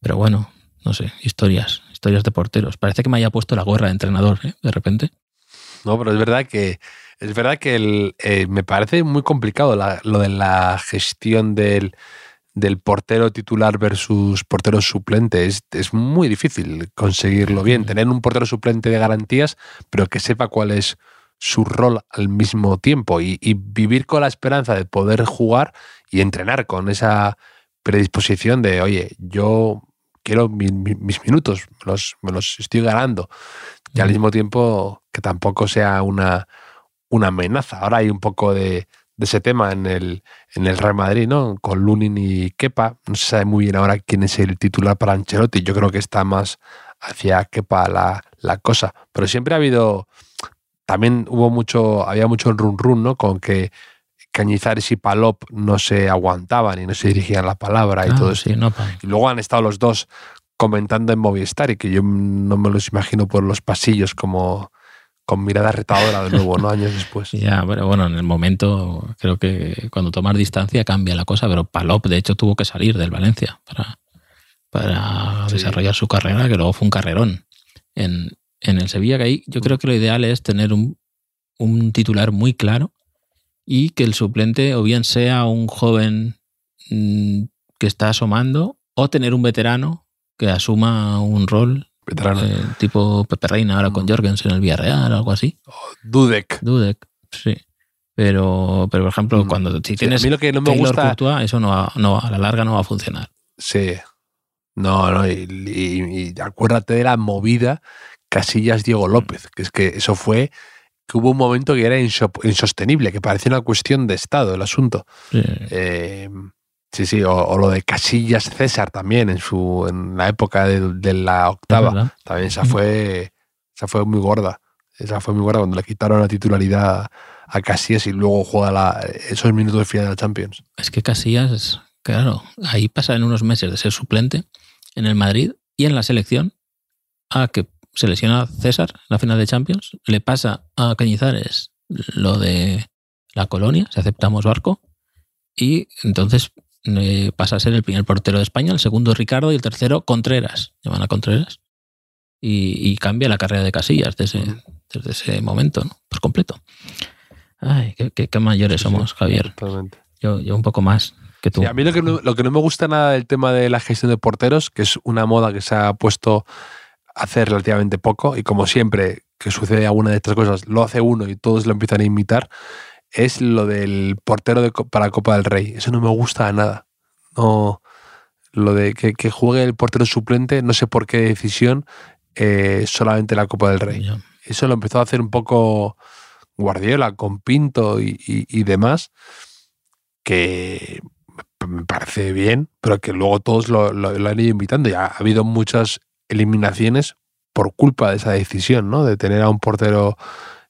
Pero bueno, no sé, historias, historias de porteros. Parece que me haya puesto la gorra de entrenador, ¿eh? De repente. No, pero es verdad que es verdad que el, eh, me parece muy complicado la- lo de la gestión del, del portero titular versus portero suplente. Es, es muy difícil conseguirlo bien. Tener un portero suplente de garantías, pero que sepa cuál es su rol al mismo tiempo y, y vivir con la esperanza de poder jugar y entrenar con esa predisposición de, oye, yo quiero mi- mi- mis minutos, me los, me los estoy ganando. Y al mismo tiempo que tampoco sea una, una amenaza. Ahora hay un poco de, de ese tema en el, en el Real Madrid, ¿no? Con Lunin y Kepa. No se sabe muy bien ahora quién es el titular para Ancelotti. Yo creo que está más hacia Kepa la, la cosa. Pero siempre ha habido. También hubo mucho. Había mucho run run, ¿no? Con que Cañizares y Palop no se aguantaban y no se dirigían la palabra y Ah, todo eso. no, Y luego han estado los dos comentando en Movistar y que yo no me los imagino por los pasillos como con mirada retadora de nuevo, ¿no? [laughs] Años después. Ya, pero bueno, en el momento creo que cuando tomas distancia cambia la cosa, pero Palop de hecho tuvo que salir del Valencia para, para Sí. desarrollar su carrera, que luego fue un carrerón en, en el Sevilla, que ahí yo creo que lo ideal es tener un, un titular muy claro y que el suplente o bien sea un joven mm, que está asomando o tener un veterano que asuma un rol Veterano. eh, tipo Pepe Reina ahora con Mm. Jorgens en el Villarreal o algo así. Dudek. Dudek, sí. Pero, pero por ejemplo, Mm. cuando si Sí, tienes a mí lo que no me Taylor gusta. Courtois, eso no, va- no va- a la larga no va a funcionar. Sí. No, no. Y, y- y acuérdate de la movida Casillas Diego López, que es que eso fue que hubo un momento que era inso- insostenible, que parecía una cuestión de Estado el asunto. Sí. Eh, Sí, sí, o, o lo de Casillas César también en su en la época de, de la octava. También esa fue, esa fue muy gorda. Esa fue muy gorda cuando le quitaron la titularidad a Casillas y luego juega la, esos minutos de final de la Champions. Es que Casillas, claro, ahí pasa en unos meses de ser suplente en el Madrid y en la selección a que se lesiona César en la final de Champions, le pasa a Cañizares lo de la colonia, si aceptamos barco, y entonces eh, pasa a ser el primer portero de España, el segundo Ricardo y el tercero Contreras, llaman a Contreras, y, y cambia la carrera de Casillas desde, desde ese momento, ¿no? por completo. Ay, qué, qué- qué mayores Sí, somos, Javier. Yo, yo un poco más que tú. Sí, a mí lo que, no, lo que no me gusta nada del tema de la gestión de porteros, que es una moda que se ha puesto hace relativamente poco, y como siempre que sucede alguna de estas cosas, lo hace uno y todos lo empiezan a imitar, es lo del portero de, para Copa del Rey. Eso no me gusta nada. No, lo de que, que juegue el portero suplente, no sé por qué decisión, eh, solamente la Copa del Rey. Eso lo empezó a hacer un poco Guardiola con Pinto y, y- y demás, que me parece bien, pero que luego todos lo, lo- lo han ido invitando. Ya ha habido muchas eliminaciones por culpa de esa decisión, ¿no? De tener a un portero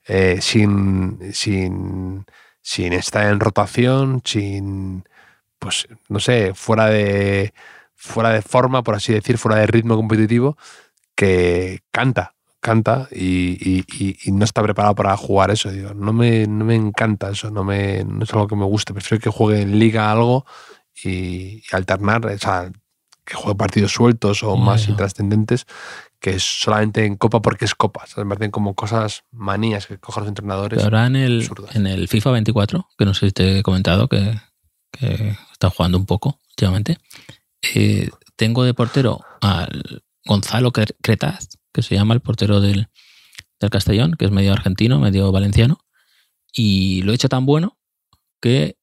eh, sin, sin, sin estar en rotación, sin, pues, no sé, fuera de, fuera de forma, por así decir, fuera de ritmo competitivo, que canta, canta y, y- y- y no está preparado para jugar eso. Digo, no, me, no me encanta eso, no, me, no es algo que me guste. Prefiero que juegue en liga algo y, alternar, o sea, que juegue partidos sueltos o Ya, más intrascendentes que es solamente en Copa porque es Copa. ¿sabes? Me parecen como cosas manías que cogen los entrenadores. Ahora en el, absurdas. en el FIFA 24, que no sé si te he comentado, que, que está jugando un poco últimamente, eh, tengo de portero al Gonzalo Cre- Cretaz, que se llama el portero del, del Castellón, que es medio argentino, medio valenciano, y lo he hecho tan bueno que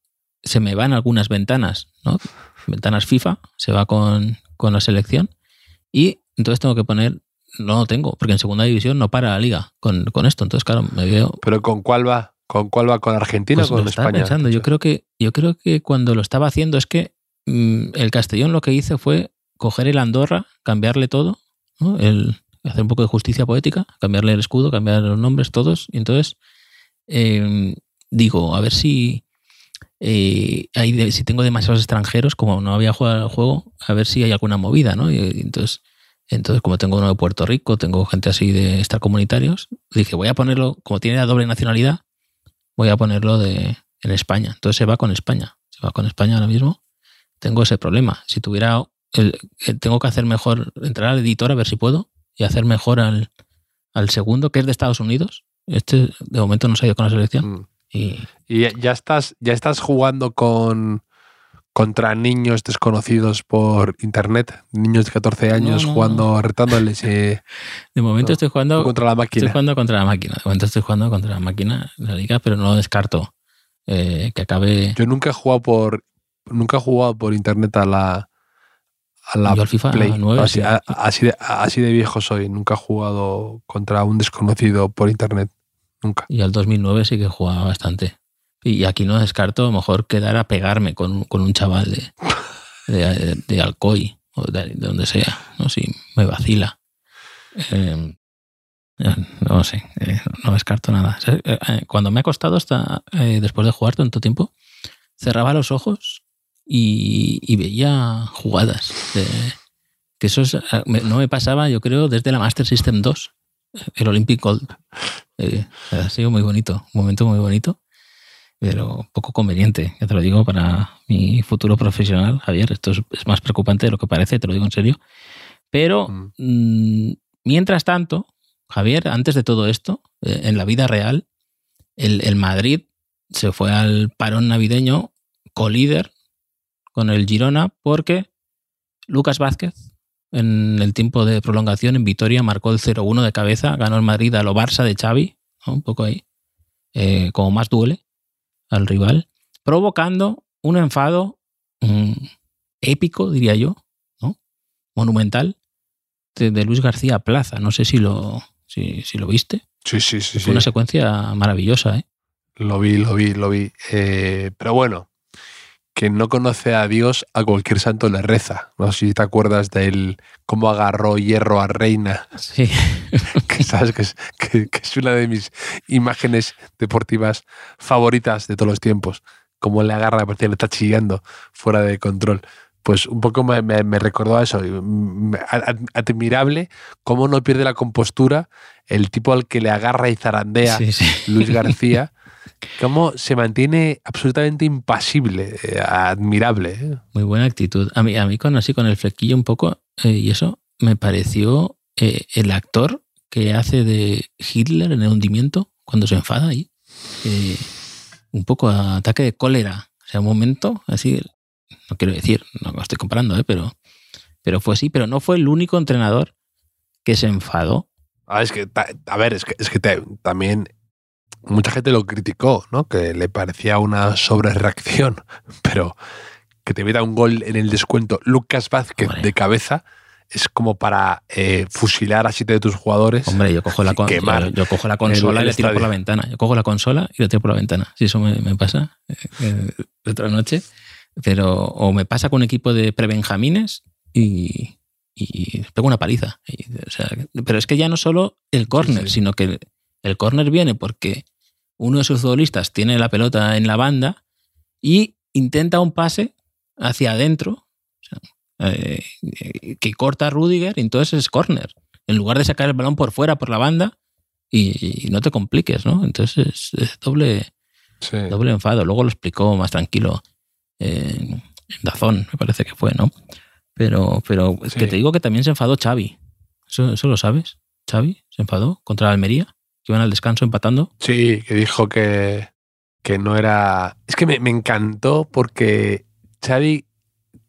se me van algunas ventanas, ¿no? Ventanas FIFA, se va con, con la selección, y entonces tengo que poner, no lo tengo, porque en segunda división no para la liga con, con esto, entonces claro, me veo, Pero ¿con cuál va? ¿Con cuál va? ¿Con Argentina pues o con España? pensando. Yo creo que yo creo que cuando lo estaba haciendo es que mm, el Castellón lo que hice fue coger el Andorra, cambiarle todo, ¿no? el, hacer un poco de justicia poética, cambiarle el escudo, cambiar los nombres todos. Y entonces eh, digo, a ver si eh, si tengo demasiados extranjeros, como no había jugado al juego, a ver si hay alguna movida, entonces, entonces, como tengo uno de Puerto Rico, tengo gente así de estar comunitarios, dije, voy a ponerlo, como tiene la doble nacionalidad, voy a ponerlo de, en España. Entonces se va con España. Se va con España ahora mismo. Tengo ese problema. Si tuviera. tengo que hacer mejor. Entrar al editor a ver si puedo. Y hacer mejor al, al segundo, que es de Estados Unidos. Este de momento no se ha ido con la selección. Mm. Y Y ya- estás, ya estás jugando con contra niños desconocidos por internet, niños de 14 años No, no, jugando, retándoles eh, de momento estoy jugando. contra la Estoy máquina. jugando contra la máquina. De momento estoy jugando contra la máquina la liga, pero no lo descarto. eh, que acabe. Yo nunca he jugado por nunca he jugado por internet a la a la Yo al FIFA Play. 9, así, sí. a- así de, así de viejo soy. Nunca he jugado contra un desconocido por internet. Y al 2009 sí que jugaba bastante. Y aquí no descarto a lo mejor quedar a pegarme con, con un chaval de, de, de Alcoy o de, de donde sea, ¿no? Si me vacila. Eh, eh, no sé, eh, no descarto nada. Eh, eh, Cuando me ha costado hasta después de jugar tanto tiempo, cerraba los ojos y, veía jugadas. de- que eso es, no me pasaba, yo creo, desde la Master System 2, el Olympic Gold. Eh, ha sido muy bonito, un momento muy bonito, pero poco conveniente, ya te lo digo, para mi futuro profesional, Javier. Esto es, es más preocupante de lo que parece, te lo digo en serio. Pero, Mm. mm, mientras tanto, Javier, antes de todo esto, eh, en la vida real, el, el Madrid se fue al parón navideño colíder con el Girona porque Lucas Vázquez, en el tiempo de prolongación en Vitoria, marcó el 0-1 de cabeza, ganó el Madrid a lo Barça de Xavi, ¿no? un poco ahí, eh, como más duele al rival, provocando un enfado mm, épico, diría yo, ¿no? monumental, de, de Luis García Plaza. No sé si lo, si, si lo viste. Sí, sí, sí. Fue sí. una secuencia maravillosa, ¿eh? Lo vi, lo vi, lo vi. Eh, pero bueno, que no conoce a Dios a cualquier santo le reza. No sé si te acuerdas de él, cómo agarró hierro a Reina, Sí. [laughs] que sabes que es, que- que es una de mis imágenes deportivas favoritas de todos los tiempos. Cómo le agarra, parecía le está chillando fuera de control. Pues un poco me, me- me recordó a eso. Admirable cómo no pierde la compostura el tipo al que le agarra y zarandea Sí, sí. Luis García. [laughs] Cómo se mantiene absolutamente impasible, eh, admirable. ¿eh? Muy buena actitud. A mí, a mí con así con el flequillo un poco eh, y eso me pareció el actor que hace de Hitler en el hundimiento cuando se enfada ahí. un poco a ataque de cólera. O sea, un momento así. No quiero decir, no me estoy comparando, ¿eh? pero, pero fue así. Pero no fue el único entrenador que se enfadó. Ah, es que, a ver, es que, es que te- también mucha gente lo criticó, ¿no? Que le parecía una sobrereacción, [laughs] pero que te meta un gol en el descuento Lucas Vázquez Hombre. de cabeza es como para eh, fusilar a siete de tus jugadores. Hombre, yo cojo la, con- yo, yo cojo la consola y la tiro por la ventana. Yo cojo la consola y la tiro por la ventana. Si eso me, me pasa eh, eh, otra noche. Pero, o me pasa con un equipo de prebenjamines y, y pego una paliza. Y, o sea, pero es que ya no solo el córner, sí. sino que el, el córner viene porque uno de sus futbolistas tiene la pelota en la banda y intenta un pase hacia adentro eh, eh, que corta a Rudiger y entonces es córner. En lugar de sacar el balón por fuera, por la banda, y, y no te compliques, ¿no? Entonces es, es doble, Sí. doble enfado. Luego lo explicó más tranquilo en, en Dazón, me parece que fue, ¿no? Pero, pero Sí. que te digo que también se enfadó Xavi. ¿Eso, eso lo sabes? Xavi se enfadó contra la Almería, que iban al descanso empatando. Sí, que dijo que, que no era. Es que me, me encantó porque Xavi,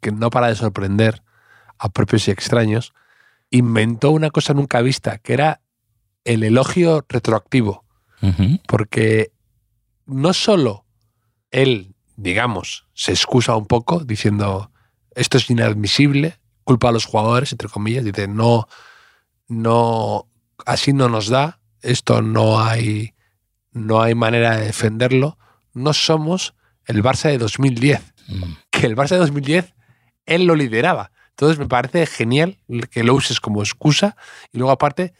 que no para de sorprender a propios y extraños, inventó una cosa nunca vista, que era el elogio retroactivo. Porque no solo él, digamos, se excusa un poco diciendo esto es inadmisible, culpa a los jugadores, entre comillas, dice no, no, así no nos da, esto no hay, no hay manera de defenderlo, no somos el Barça de 2010, Mm. que el Barça de 2010 él lo lideraba. Entonces me parece genial que lo uses como excusa y luego aparte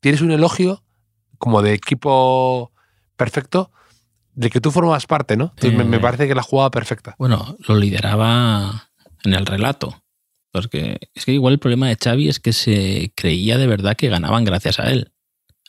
tienes un elogio como de equipo perfecto de que tú formas parte, ¿no? Entonces me, me Eh. parece que la jugada perfecta. Bueno, lo lideraba en el relato. Porque es que igual el problema de Xavi es que se creía de verdad que ganaban gracias a él.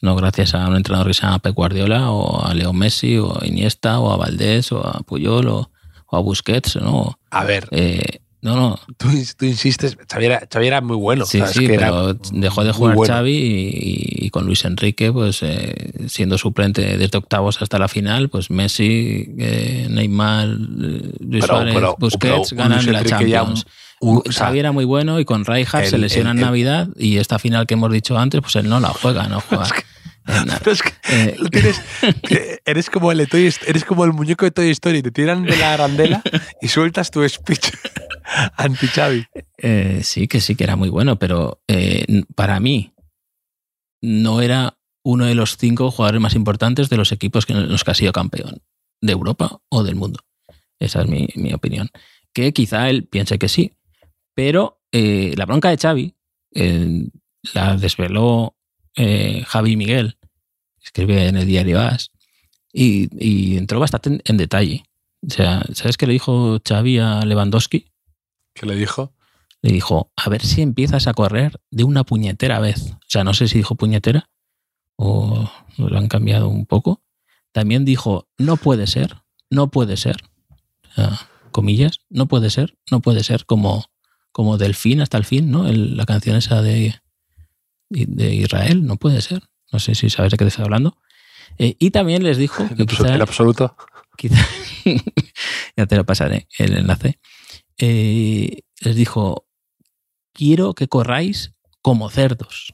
No gracias a un entrenador que se llama Pep Guardiola o a Leo Messi o a Iniesta o a Valdés o a Puyol o, o a Busquets, ¿no? A ver, Eh, no, no. tú, tú insistes, Xavi era, Xavi era muy bueno. Sí, sí, que era pero dejó de jugar bueno. Xavi y, y con Luis Enrique, pues eh, siendo suplente desde octavos hasta la final, pues Messi, eh, Neymar, eh, Luis Pero- Suárez, pero- Busquets pero ganan la ya Un- o sea, Xavi era muy bueno y con Rijkaard se el- lesiona en el- Navidad y esta final que hemos dicho antes, pues él no la juega, no juega. Eh, [laughs] es que Eh, tienes- que [laughs] eres como el Toy eres como el muñeco de Toy Story, te tiran de la arandela y sueltas tu speech [laughs] anti Xavi. Eh, sí, que sí, que era muy bueno, pero eh, para mí no era uno de los cinco jugadores más importantes de los equipos que en los que ha sido campeón de Europa o del mundo. Esa es mi, mi opinión. Que quizá él piense que sí, pero eh, la bronca de Xavi eh, la desveló eh, Javi Miguel, escribe en el diario AS, y, y entró bastante en, en detalle. O sea, ¿sabes qué le dijo Xavi a Lewandowski? ¿Qué le dijo? le dijo, a ver si empiezas a correr de una puñetera vez. O sea, no sé si dijo puñetera o lo han cambiado un poco. También dijo, no puede ser, no puede ser. O sea, comillas, no puede ser, no puede ser como, como del fin hasta el fin, ¿no? El- la canción esa de, de Israel, no puede ser. No sé si sabes de qué te estoy hablando. Eh, y también les dijo [laughs] En que quizá- absoluto. quizá [laughs] ya te lo pasaré el enlace. Eh, les dijo: Quiero que corráis como cerdos.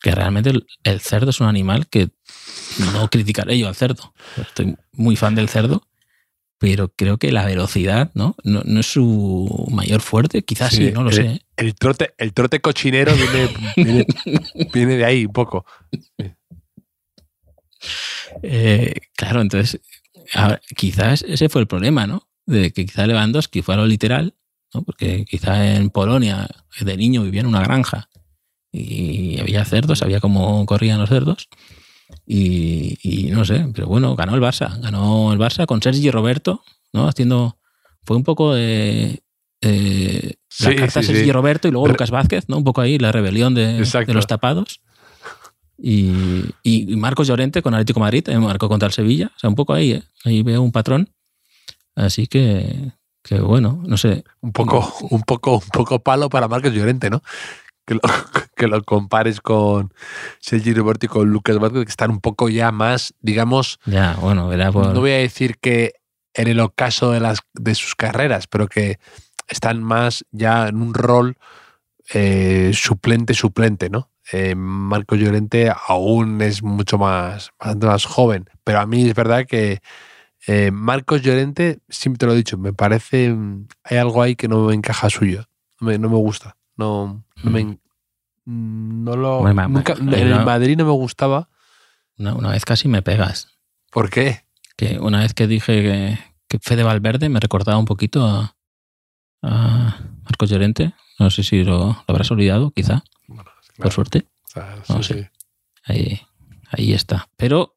Que realmente el, el cerdo es un animal que no criticaré yo al cerdo. Estoy muy fan del cerdo, pero creo que la velocidad ¿no? No, no es su mayor fuerte. Quizás sí, Sí, no lo sé. El trote, el trote cochinero viene, [laughs] viene, viene de ahí un poco. Eh, claro, entonces, a ver, quizás ese fue el problema, ¿no? de que quizá Lewandowski fuera lo literal, ¿no? porque quizá en Polonia de niño vivía en una granja y había cerdos, sabía cómo corrían los cerdos. Y, y no sé, pero bueno, ganó el Barça, ganó el Barça con Sergi Roberto, ¿no? Haciendo, fue un poco de, eh, la Sí, carta sí, Sergi sí. Roberto y luego Lucas Vázquez, ¿no? Un poco ahí la rebelión de, de los tapados. Y, y Marcos Llorente con Atlético Madrid, también marcó contra el Sevilla. O sea, un poco ahí, ¿eh? Ahí veo un patrón. Así que, que bueno, no sé. Un poco, un poco, un poco palo para Marcos Llorente, ¿no? Que lo, [laughs] que lo compares con Sergi Roberto y con Lucas Vázquez, que están un poco ya más, digamos, Ya, bueno, por. no voy a decir que en el ocaso de, las, de sus carreras, pero que están más ya en un rol eh, suplente-suplente, ¿no? Eh, Marcos Llorente aún es mucho más, bastante más joven, pero a mí es verdad que eh, Marcos Llorente, siempre te lo he dicho, me parece, mm, hay algo ahí que no me encaja suyo, no me, no me gusta, no, no me... en- No lo, nunca- en el. Madrid no me gustaba. Una, una vez casi me pegas. ¿Por qué? Que una vez que dije que, que Fede Valverde me recordaba un poquito a, a Marcos Llorente. No sé si lo, lo habrás olvidado, quizá, por suerte. Sea, No sé. sí. Ahí, ahí está. Pero,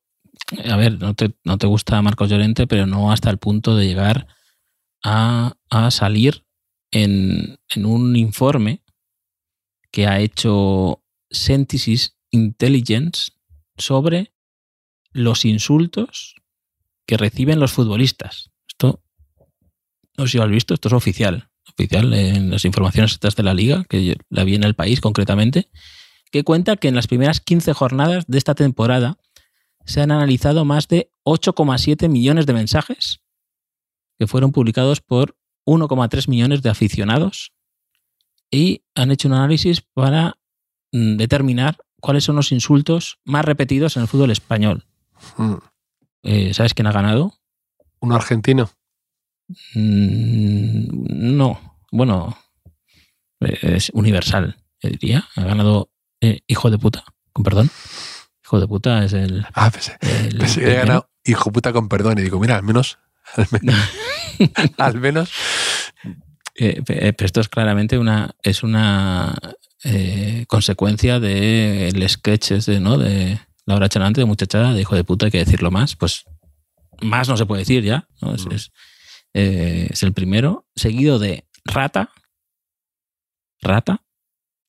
a ver, no te, no te gusta Marcos Llorente, pero no hasta el punto de llegar a, a salir en, en un informe que ha hecho Synthesis Intelligence sobre los insultos que reciben los futbolistas. Esto, no sé si lo has visto, esto es oficial. Oficial en las informaciones estas de la liga, que la vi en el país concretamente que cuenta que en las primeras 15 jornadas de esta temporada se han analizado más de 8,7 millones de mensajes que fueron publicados por 1,3 millones de aficionados y han hecho un análisis para mm, determinar cuáles son los insultos más repetidos en el fútbol español. Mm. Eh, ¿Sabes quién ha ganado? ¿Un argentino? Mm, no, bueno, eh, es universal, yo diría. Ha ganado eh, Hijo de puta, con perdón. Hijo de puta es el... Ah, pensé, el pensé que el había ganado hijo puta con perdón. Y digo, mira, al menos, al menos, [laughs] al menos Eh, eh, pero esto es claramente una es una eh, consecuencia del sketch ese, ¿no? de Laura Chanante, de muchachada, de hijo de puta, hay que decirlo más. Pues más no se puede decir ya. ¿no? Es, Mm. es, eh, es el primero, seguido de rata, rata,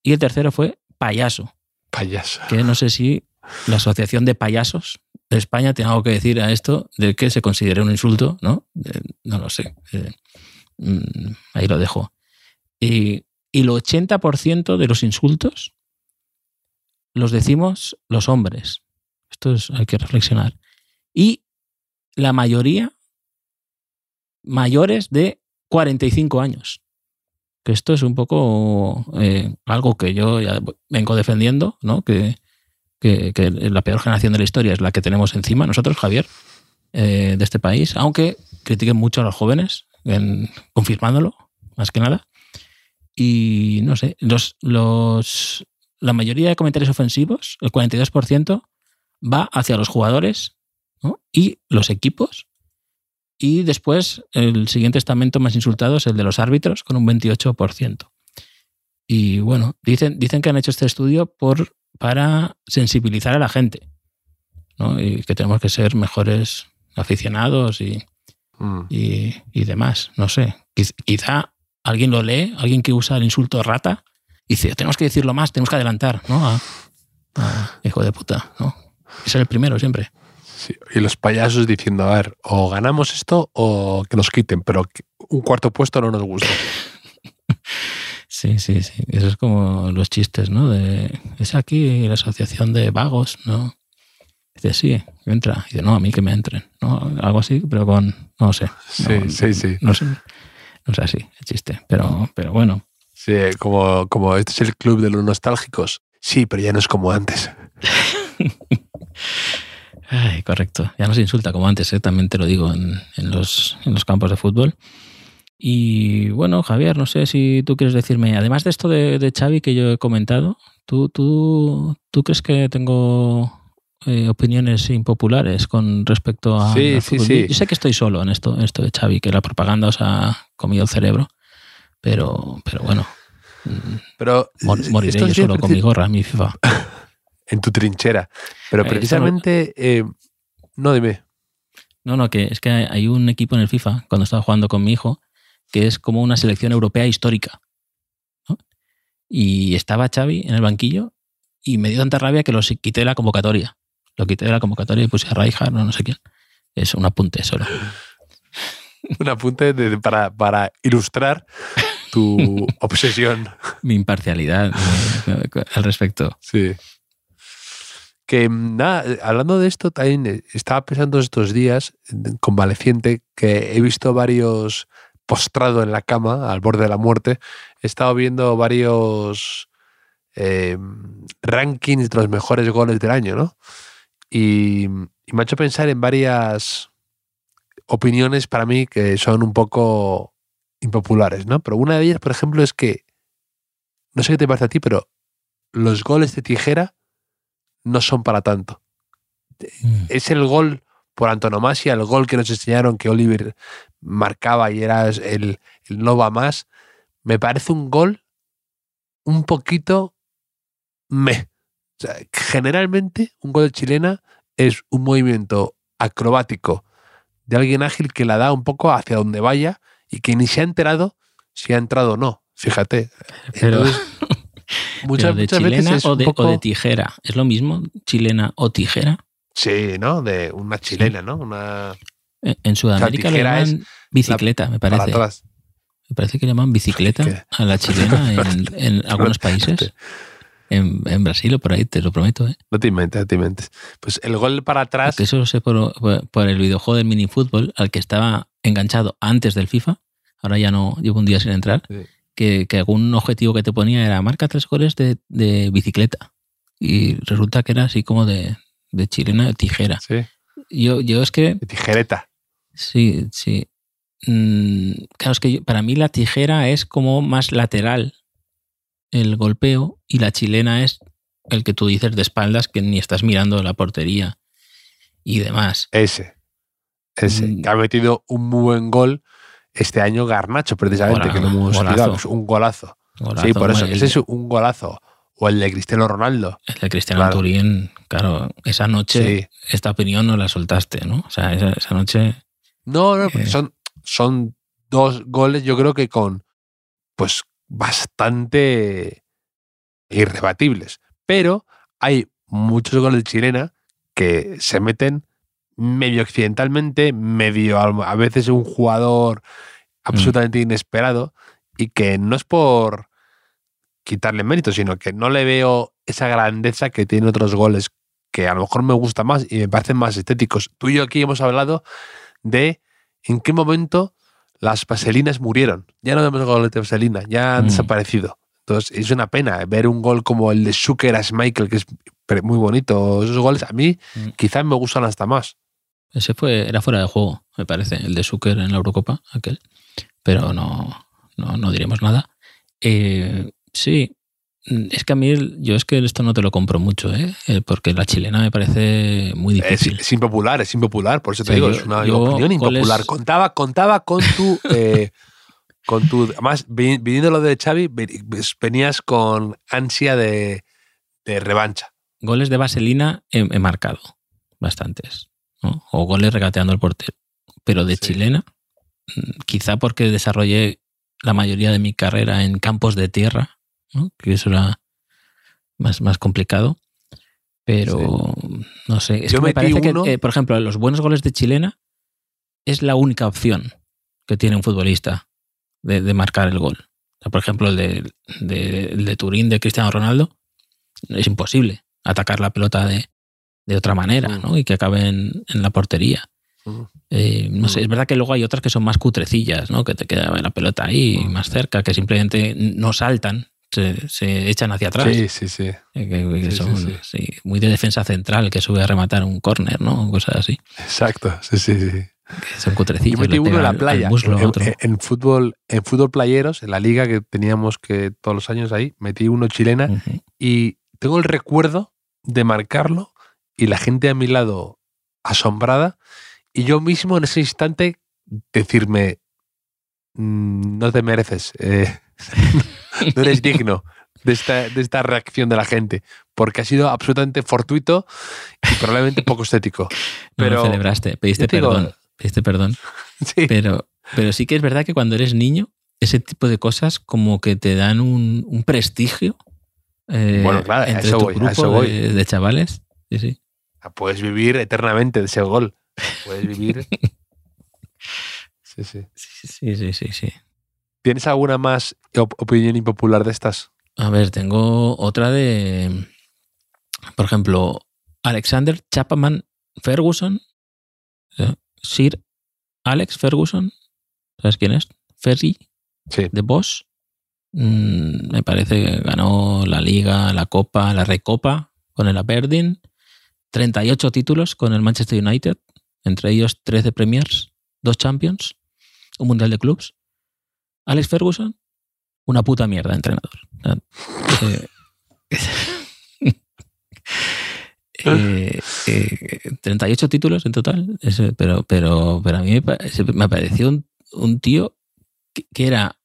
y el tercero fue payaso, payaso. que no sé si la Asociación de Payasos de España tiene algo que decir a esto de que se considere un insulto, ¿no? Eh, no lo sé. Mm, ahí lo dejo. Y, y el 80% de los insultos los decimos los hombres. Esto es, hay que reflexionar. Y la mayoría mayores de 45 años. Que esto es un poco eh, algo que yo ya vengo defendiendo, ¿no? Que, que, que la peor generación de la historia es la que tenemos encima, nosotros, Javier, eh, de este país, aunque critiquen mucho a los jóvenes, en- confirmándolo, más que nada. Y no sé, los, los, la mayoría de comentarios ofensivos, el 42%, va hacia los jugadores y los equipos. Y después, el siguiente estamento más insultado es el de los árbitros, con un 28%. Y bueno, dicen, dicen que han hecho este estudio por, para sensibilizar a la gente. Y que tenemos que ser mejores aficionados y, Mm. y, y demás. No sé. Quiz- Quizá alguien lo lee, alguien que usa el insulto rata, y dice, tenemos que decirlo más, tenemos que adelantar, ¿no? A, a hijo de puta, ¿no? Ser el primero siempre. Sí, Y los payasos diciendo, a ver, o ganamos esto o que nos quiten, pero un cuarto puesto no nos gusta. [laughs] Sí, sí, sí. Eso es como los chistes, ¿no? De, es aquí la asociación de vagos, ¿no? Dice, sí, entra. Y dice, no, a mí que me entren, ¿no? Algo así, pero con, no sé. Sí, No, sí, sí. No sé. No es así el chiste, pero, pero bueno. Sí, como, como este es el club de los nostálgicos. Sí, pero ya no es como antes. [laughs] Ay, correcto. Ya no se insulta como antes, ¿eh? también te lo digo en, en los, en los campos de fútbol. Y bueno, Javier, no sé si tú quieres decirme, además de esto de, de Xavi que yo he comentado, ¿tú, tú, ¿tú crees que tengo eh, opiniones impopulares con respecto a. Sí, sí, sí. Yo, sé que estoy solo en esto, en esto de Xavi, que la propaganda os ha comido el cerebro, pero, pero bueno, mm, Pero mor- moriré esto yo solo con mi gorra, mi FIFA. [laughs] en tu trinchera. Pero Eh, precisamente, eh, no dime. No, no, que es que hay- un equipo en el FIFA, cuando estaba jugando con mi hijo, que es como una selección europea histórica. ¿no? Y estaba Xavi en el banquillo y me dio tanta rabia que lo quité de la convocatoria. Lo quité de la convocatoria y puse a Rijkaard, no, no sé quién. Es un apunte solo. [laughs] Un apunte de- para, para ilustrar tu [laughs] obsesión. Mi imparcialidad eh, al respecto. Sí. Que nada, hablando de esto, también estaba pensando estos días, eh, convaleciente, que he visto varios postrado en la cama, al borde de la muerte. He estado viendo varios eh, rankings de los mejores goles del año, ¿no? Y, y me ha hecho pensar en varias opiniones para mí que son un poco impopulares, ¿no? Pero una de ellas, por ejemplo, es que, no sé qué te parece a ti, pero los goles de tijera no son para tanto. Mm. Es el gol por antonomasia, el gol que nos enseñaron que Oliver marcaba y era el, el no va más. Me parece un gol un poquito me. O sea, generalmente un gol de chilena es un movimiento acrobático de alguien ágil que la da un poco hacia donde vaya y que ni se ha enterado si ha entrado o no. Fíjate. Pero, Entonces, [laughs] muchas, pero de muchas chilena veces es o de, poco... o de tijera. ¿Es lo mismo? ¿Chilena o tijera? Sí, ¿no? De una chilena, ¿no? Una En en Sudamérica le llaman bicicleta, me para parece. atrás. Me parece que le llaman bicicleta a la [laughs] chilena en, en algunos países. En, en Brasil o por ahí, te lo prometo. ¿eh? No te inventes, no te inventes. Pues el gol para atrás. Porque eso lo sé por, por- por el videojuego del minifútbol al que estaba enganchado antes del FIFA. Ahora ya no llevo un día sin entrar. Sí. Que, que algún objetivo que te ponía era marca tres goles de, de bicicleta. Y resulta que era así como de, de chilena de tijera. Sí, Yo, yo es que de tijereta. Sí, sí. Mm, claro, es que yo- para mí la tijera es como más lateral el golpeo y la chilena es el que tú dices de espaldas que ni estás mirando la portería y demás. Ese. Ese. Mm. Que ha metido un muy buen gol este año Garnacho, precisamente, Gola- que lo hemos golazo. Pues un golazo. Golazo, sí, por eso. el, Ese es un golazo. O el de Cristiano Ronaldo. el de Cristiano claro. Turín, claro, esa noche Sí. esta opinión no la soltaste, ¿no? O sea, esa, esa noche No, no, Eh. son, son dos goles, yo creo que con pues bastante irrebatibles. Pero hay muchos goles de chilena que se meten medio accidentalmente, medio a veces un jugador absolutamente inesperado y que no es por quitarle mérito, sino que no le veo esa grandeza que tiene otros goles que a lo mejor me gusta más y me parecen más estéticos. Tú y yo aquí hemos hablado de en qué momento las vaselinas murieron. Ya no vemos goles de vaselina, ya han Mm. desaparecido. Entonces es una pena ver un gol como el de Zucker a Michael, que es muy bonito. Esos goles a mí Mm. quizás me gustan hasta más. Ese fue, era fuera de juego, me parece, el de Zucker en la Eurocopa, aquel. Pero no, no, no diremos nada. Eh, sí, es que a mí, yo es que esto no te lo compro mucho, ¿eh? Eh, porque la chilena me parece muy Es, difícil. es impopular, es impopular, por eso te digo, yo- es una yo opinión impopular. Contaba, contaba con tu. [laughs] eh, con tu además, vi- viniendo lo de Xavi, ve- venías con ansia de, de revancha. Goles de vaselina he, he marcado, bastantes. ¿no? O goles regateando el portero. Pero de Sí. chilena, mm, quizá porque desarrollé la mayoría de mi carrera en campos de tierra, ¿no? que eso era más, más complicado. Pero no sé, es Yo que me parece uno- que, eh, por ejemplo, los buenos goles de chilena es la única opción que tiene un futbolista de, de marcar el gol. O sea, por ejemplo, el de, de- el de Turín de Cristiano Ronaldo es imposible atacar la pelota de, de otra manera Mm. ¿no? y que acabe en, en la portería. Mm. Eh, no sé, Mm. es verdad que luego hay otras que son más cutrecillas, ¿no? que te queda la pelota ahí más cerca, que simplemente no saltan, se, se echan hacia atrás. Sí, sí, sí. Que- que Sí, son, sí, sí. sí, muy de defensa central que sube a rematar un córner, ¿no? Cosas así. Exacto, sí, sí, sí. Que son Yo cutrecillas. metí uno en la playa, muslo en, en- en fútbol, en fútbol playeros, en la liga que teníamos que todos los años ahí, metí uno chilena Ujú. y tengo el recuerdo de marcarlo y la gente a mi lado asombrada y yo mismo en ese instante decirme, "Mm, no te mereces, eh, [laughs] [laughs] no eres digno de esta, de esta reacción de la gente, porque ha sido absolutamente fortuito y probablemente poco [laughs] estético. No Pero lo celebraste, pediste te digo- perdón. Pediste perdón. [laughs] Sí, Pero, pero sí que es verdad que cuando eres niño, ese tipo de cosas como que te dan un, un prestigio eh, Bueno, claro, a entre eso tu voy, a grupo eso voy. De, de chavales. Sí, sí. puedes vivir eternamente de ese gol. Puedes vivir. Sí, sí. Sí, sí, sí, sí. ¿Tienes alguna más op- opinión impopular de estas? A ver, tengo otra de, por ejemplo, Alexander Chapman Ferguson, eh, Sir Alex Ferguson, ¿sabes quién es? Ferry, Sí. de Bosch. Mm, me parece que ganó la Liga, la Copa, la Recopa con el Aberdeen. 38 títulos con el Manchester United, entre ellos 13 Premiers, 2 Champions, un Mundial de Clubs. Alex Ferguson, una puta mierda de entrenador. Eh, [laughs] eh, eh, 38 títulos en total, pero, pero, pero a mí me, me pareció un, un tío que, que era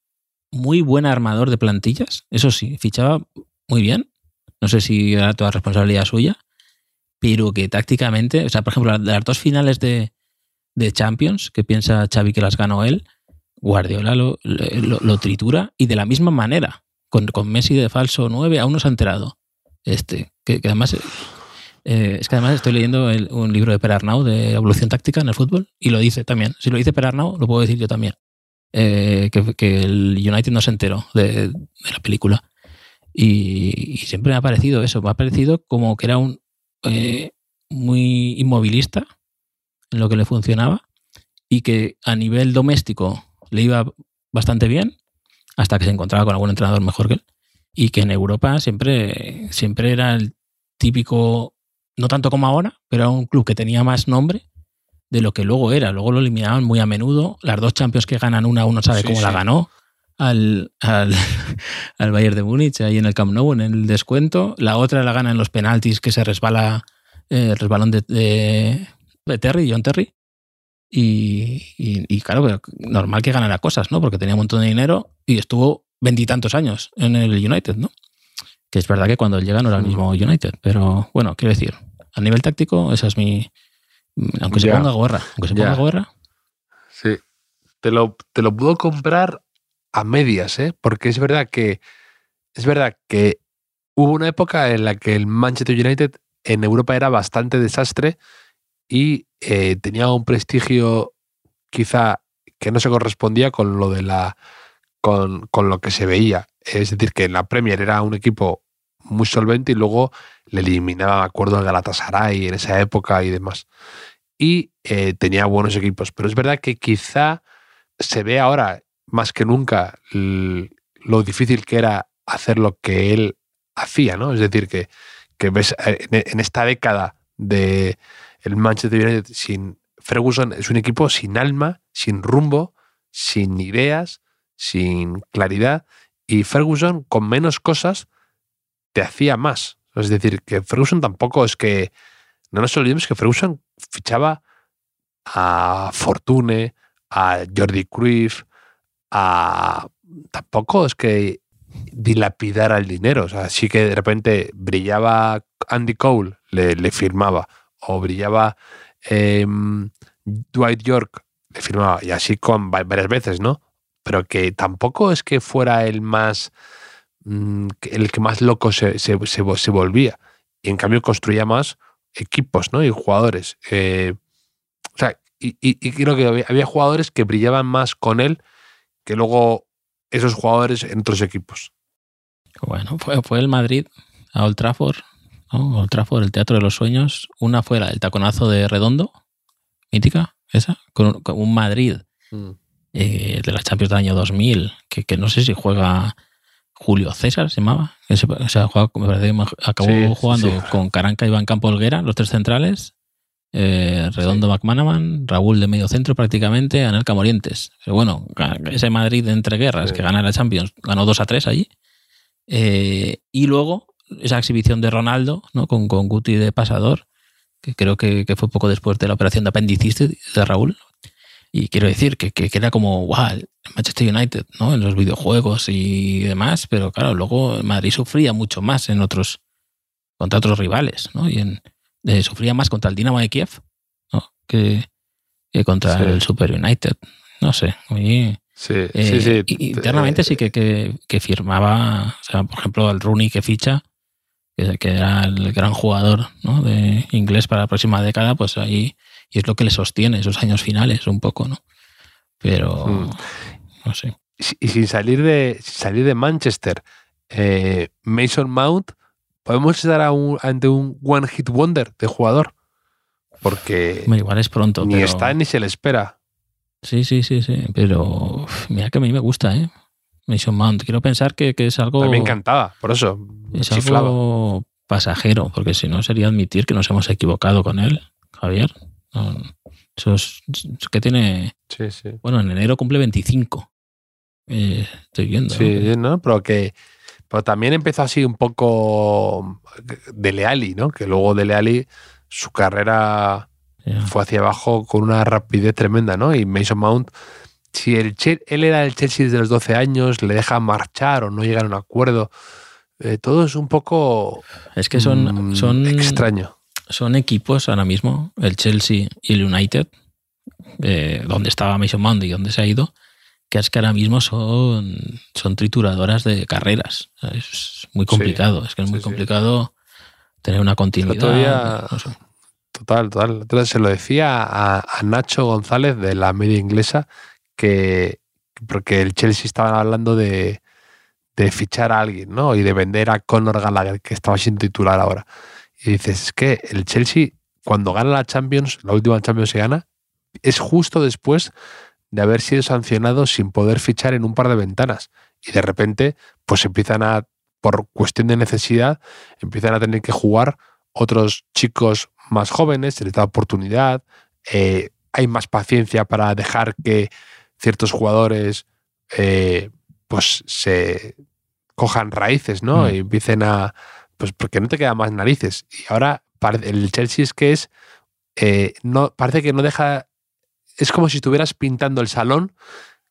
muy buen armador de plantillas, eso sí, fichaba muy bien, no sé si era toda responsabilidad suya, pero que tácticamente, o sea, por ejemplo, las dos finales de, de Champions, que piensa Xavi que las ganó él, Guardiola lo, tritura y de la misma manera, con, con Messi de falso 9, aún no se ha enterado. Este, que, además, eh, es que además estoy leyendo un libro de Perarnau de evolución táctica en el fútbol y lo dice también. Si lo dice Perarnau, lo puedo decir yo también. Eh, que, que el United no se enteró de, la película. Y, y siempre me ha parecido eso, me ha parecido como que era un eh, muy inmovilista en lo que le funcionaba y que a nivel doméstico le iba bastante bien hasta que se encontraba con algún entrenador mejor que él y que en Europa siempre, siempre era el típico, no tanto como ahora, pero era un club que tenía más nombre de lo que luego era. Luego lo eliminaban muy a menudo. Las dos Champions que ganan una, uno sabe Sí, cómo la ganó. Al, al, [laughs] al Bayern de Múnich, ahí en el Camp Nou, en el descuento. La otra la gana en los penaltis que se resbala eh, el resbalón de, de, de Terry, John Terry. Y, y- y claro, normal que ganara cosas, ¿no? Porque tenía un montón de dinero y estuvo veintitantos años en el United, ¿no? Que es verdad que cuando él llega no era el mismo United, pero bueno, quiero decir, a nivel táctico, esa es mi. Aunque se ponga guerra, aunque se ponga guerra, Sí. Te lo, te lo puedo comprar a medias, ¿eh? Porque es verdad que. Es verdad que hubo una época en la que el Manchester United en Europa era bastante desastre y eh, tenía un prestigio quizá que no se correspondía con lo de la. Con, con lo que se veía. Es decir, que en la Premier era un equipo muy solvente y luego le eliminaba, me acuerdo, el Galatasaray en esa época y demás. Y eh, tenía buenos equipos. Pero es verdad que quizá se ve ahora más que nunca lo difícil que era hacer lo que él hacía, ¿no? Es decir, que, que ves eh, en esta década de el Manchester United sin Ferguson es un equipo sin alma, sin rumbo, sin ideas, sin claridad y Ferguson con menos cosas te hacía más. Es decir, que Ferguson tampoco es que no nos olvidemos que Ferguson fichaba a Fortune, a Jordi Cruyff, a tampoco es que dilapidara el dinero. O sea, sí que de repente brillaba Andy Cole, le, le firmaba. O brillaba em, Dwight York, le firmaba. Y así con va- varias veces, ¿no? Pero que tampoco es que fuera el más mm, el que más loco se, se, se vo- se volvía. Y en cambio construía más equipos, ¿no? Y jugadores. Eh, o sea, y, y- y creo que había, había jugadores que brillaban más con él que luego esos jugadores en otros equipos. Bueno, fue, fue el Madrid a Old Trafford, ¿no? Old Trafford, el Teatro de los Sueños. Una fue la del taconazo de Redondo, mítica, esa, con, con un Madrid eh, de las Champions del año 2000, que, que no sé si juega Julio César, se llamaba. Ese, o sea, juega- me parece que acabó Sí, jugando sí. con Caranca, Iván Campo Olguera, los tres centrales. eh, Redondo McManaman, Raúl de medio centro prácticamente, Anelka Morientes. Pero bueno, ese Madrid de entre guerras que gana la Champions, ganó 2 a 3 allí. Eh, y luego esa exhibición de Ronaldo, ¿no? con, con Guti de pasador, que creo que, que fue poco después de la operación de apendicitis de Raúl. Y quiero decir que, que, que era como, wow, Manchester United, ¿no? En los videojuegos y demás, pero claro, luego Madrid sufría mucho más en otros, contra otros rivales, ¿no? Y en, eh, sufría más contra el Dinamo de Kiev, ¿no? Que, que contra Sí. el Super United. No sé, Sí, eh, sí, sí. y- Internamente sí que, que, que firmaba, o sea, por ejemplo, el Rooney que ficha, que, era el gran jugador ¿no? de inglés para la próxima década, pues ahí y es lo que le sostiene esos años finales un poco, ¿no? Pero Mm. no sé. Y sin salir de, sin salir de Manchester, eh, Mason Mount, podemos estar a un- ante un one hit wonder de jugador. Porque Hombre, igual es pronto. ni pero- está ni se le espera. Sí, sí, sí, sí. Pero mira que a mí me gusta, ¿eh? Mason Mount. Quiero pensar que, que es algo. Me encantaba, por eso. Es chiflaba. algo pasajero, porque si no sería admitir que nos hemos equivocado con él, Javier. No, eso es, es que tiene. Sí, sí. Bueno, en enero cumple 25. Eh, estoy viendo. ¿no? Sí, ¿no? Pero que pero también empezó así un poco de Leali, ¿no? Que luego de Leali su carrera fue hacia abajo con una rapidez tremenda, ¿no? Y Mason Mount, si el él era el Chelsea desde los 12 años, le deja marchar o no llegan a un acuerdo, eh, todo es un poco Es que son, mm, son, extraño. son equipos ahora mismo, el Chelsea y el United, eh, donde estaba Mason Mount y donde se ha ido, que es que ahora mismo son, son trituradoras de carreras. Es muy complicado, es que es muy sí, sí. complicado tener una continuidad. no sé. Total, total. Entonces se lo decía a, a Nacho González de la media inglesa que porque el Chelsea estaba hablando de, de fichar a alguien, ¿no? Y de vender a Conor Gallagher, que estaba siendo titular ahora. Y dices, es que el Chelsea, cuando gana la Champions, la última Champions se gana, es justo después de haber sido sancionado sin poder fichar en un par de ventanas. Y de repente, pues empiezan a, por cuestión de necesidad, empiezan a tener que jugar otros chicos más jóvenes, se les da oportunidad, eh, hay más paciencia para dejar que ciertos jugadores eh, pues se cojan raíces, ¿no? Mm. Y empiecen a. Pues porque no te quedan más narices. Y ahora el Chelsea es que es. eh, no, parece que no deja. Es como si estuvieras pintando el salón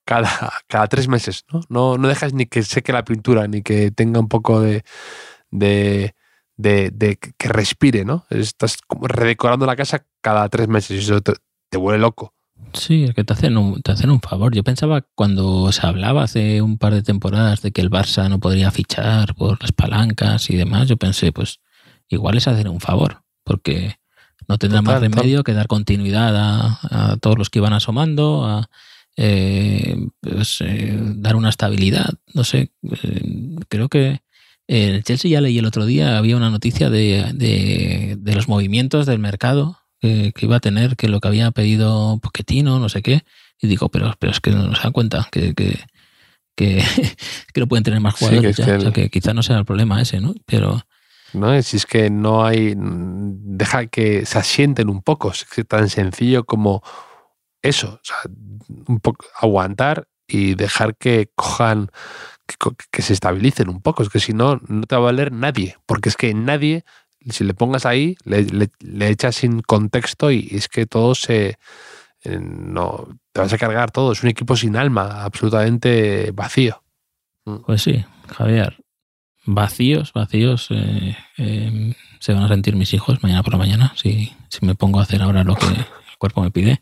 cada, [laughs] cada tres meses, ¿no? ¿no? No dejas ni que seque la pintura, ni que tenga un poco de. de de, de que respire, ¿no? Estás como redecorando la casa cada tres meses y eso te, te vuelve loco. Sí, es que te hacen, un, te hacen un favor. Yo pensaba cuando se hablaba hace un par de temporadas de que el Barça no podría fichar por las palancas y demás, yo pensé, pues igual es hacer un favor, porque no tendrá más remedio que dar continuidad a, a todos los que iban asomando, a eh, pues, eh, dar una estabilidad. No sé, eh, creo que en el Chelsea ya leí el otro día, había una noticia de, de, de los movimientos del mercado que, que, iba a tener, que lo que había pedido Pochettino, no sé qué. Y digo, pero, pero es que no se dan cuenta que, que, que, [laughs] que no pueden tener más jugadores Sí, ya. que O sea, que quizá no sea el problema ese, ¿no? Pero ¿no? Si es que no hay. Deja que se asienten un poco. Es tan sencillo como eso. O sea, un poco aguantar y dejar que cojan. Que, que, se estabilicen un poco. Es que si no, no te va a valer nadie. Porque es que nadie, si le pongas ahí, le, le, le echas sin contexto y es que todo se. Eh, no, te vas a cargar todo. Es un equipo sin alma, absolutamente vacío. Pues sí, Javier. Vacíos, vacíos eh, eh, se van a sentir mis hijos mañana por la mañana si, si me pongo a hacer ahora lo que el cuerpo me pide.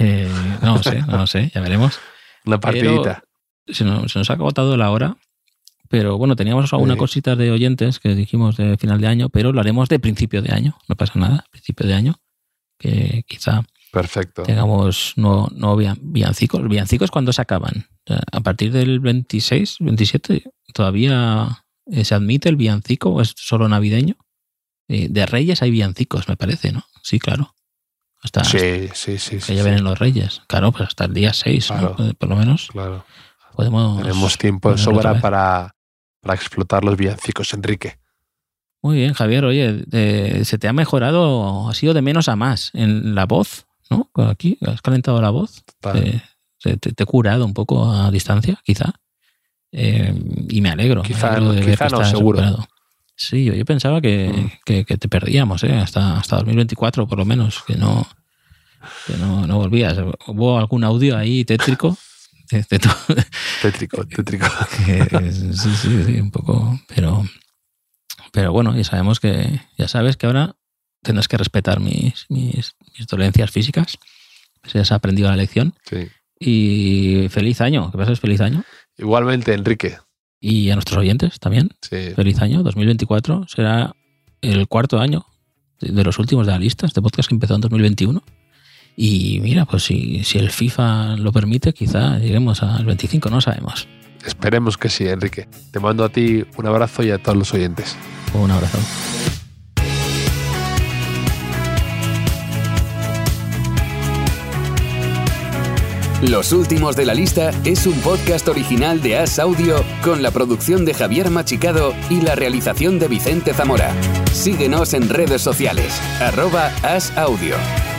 No lo sé, no lo sé, ya veremos. Una partidita. Pero se, nos, se nos ha agotado la hora. Pero bueno, teníamos algunas sí. cositas de oyentes que dijimos de final de año, pero lo haremos de principio de año. No pasa nada, principio de año. Que quizá Perfecto. tengamos no, no villancicos. ¿Los villancicos cuándo se acaban? A partir del 26, 27, todavía eh, se admite el villancico o es solo navideño. Eh, de Reyes hay villancicos, me parece, ¿no? Sí, claro. Hasta, sí, sí, sí. Que sí, ya sí. vienen los Reyes. Claro, pues hasta el día 6, claro, ¿no? por lo menos. Claro. Podemos Tenemos tiempo de sobra para, para explotar los villancicos, Enrique. Muy bien, Javier. Oye, eh, se te ha mejorado, ha sido de menos a más en la voz, ¿no? Aquí, has calentado la voz. Eh, te, te, he curado un poco a distancia, quizá. Eh, y me alegro. Quizá, me alegro de quizá no, seguro. Sí, yo, yo pensaba que, Mm. que- que te perdíamos, ¿eh? hasta, hasta 2024 por lo menos, que no, que no, no volvías. Hubo algún audio ahí tétrico. De- de tu- Tétrico, tétrico. que- que sí, sí, sí, un poco. Pero, pero bueno, ya sabemos que, ya sabes que ahora tendrás que respetar mis, mis, mis dolencias físicas. Pues ya se ha aprendido la lección. Sí. Y feliz año, que pases feliz año. Igualmente, Enrique. Y a nuestros oyentes también. Sí. Feliz año. 2024 será el cuarto año de de los últimos de la lista. Este podcast que empezó en 2021. Y mira, pues si, si el FIFA lo permite, quizá lleguemos al 25, no sabemos. Esperemos que sí, Enrique. Te mando a ti un abrazo y a todos los oyentes. Un abrazo. Los últimos de la lista es un podcast original de As Audio con la producción de Javier Machicado y la realización de Vicente Zamora. Síguenos en redes sociales, arroba As Audio.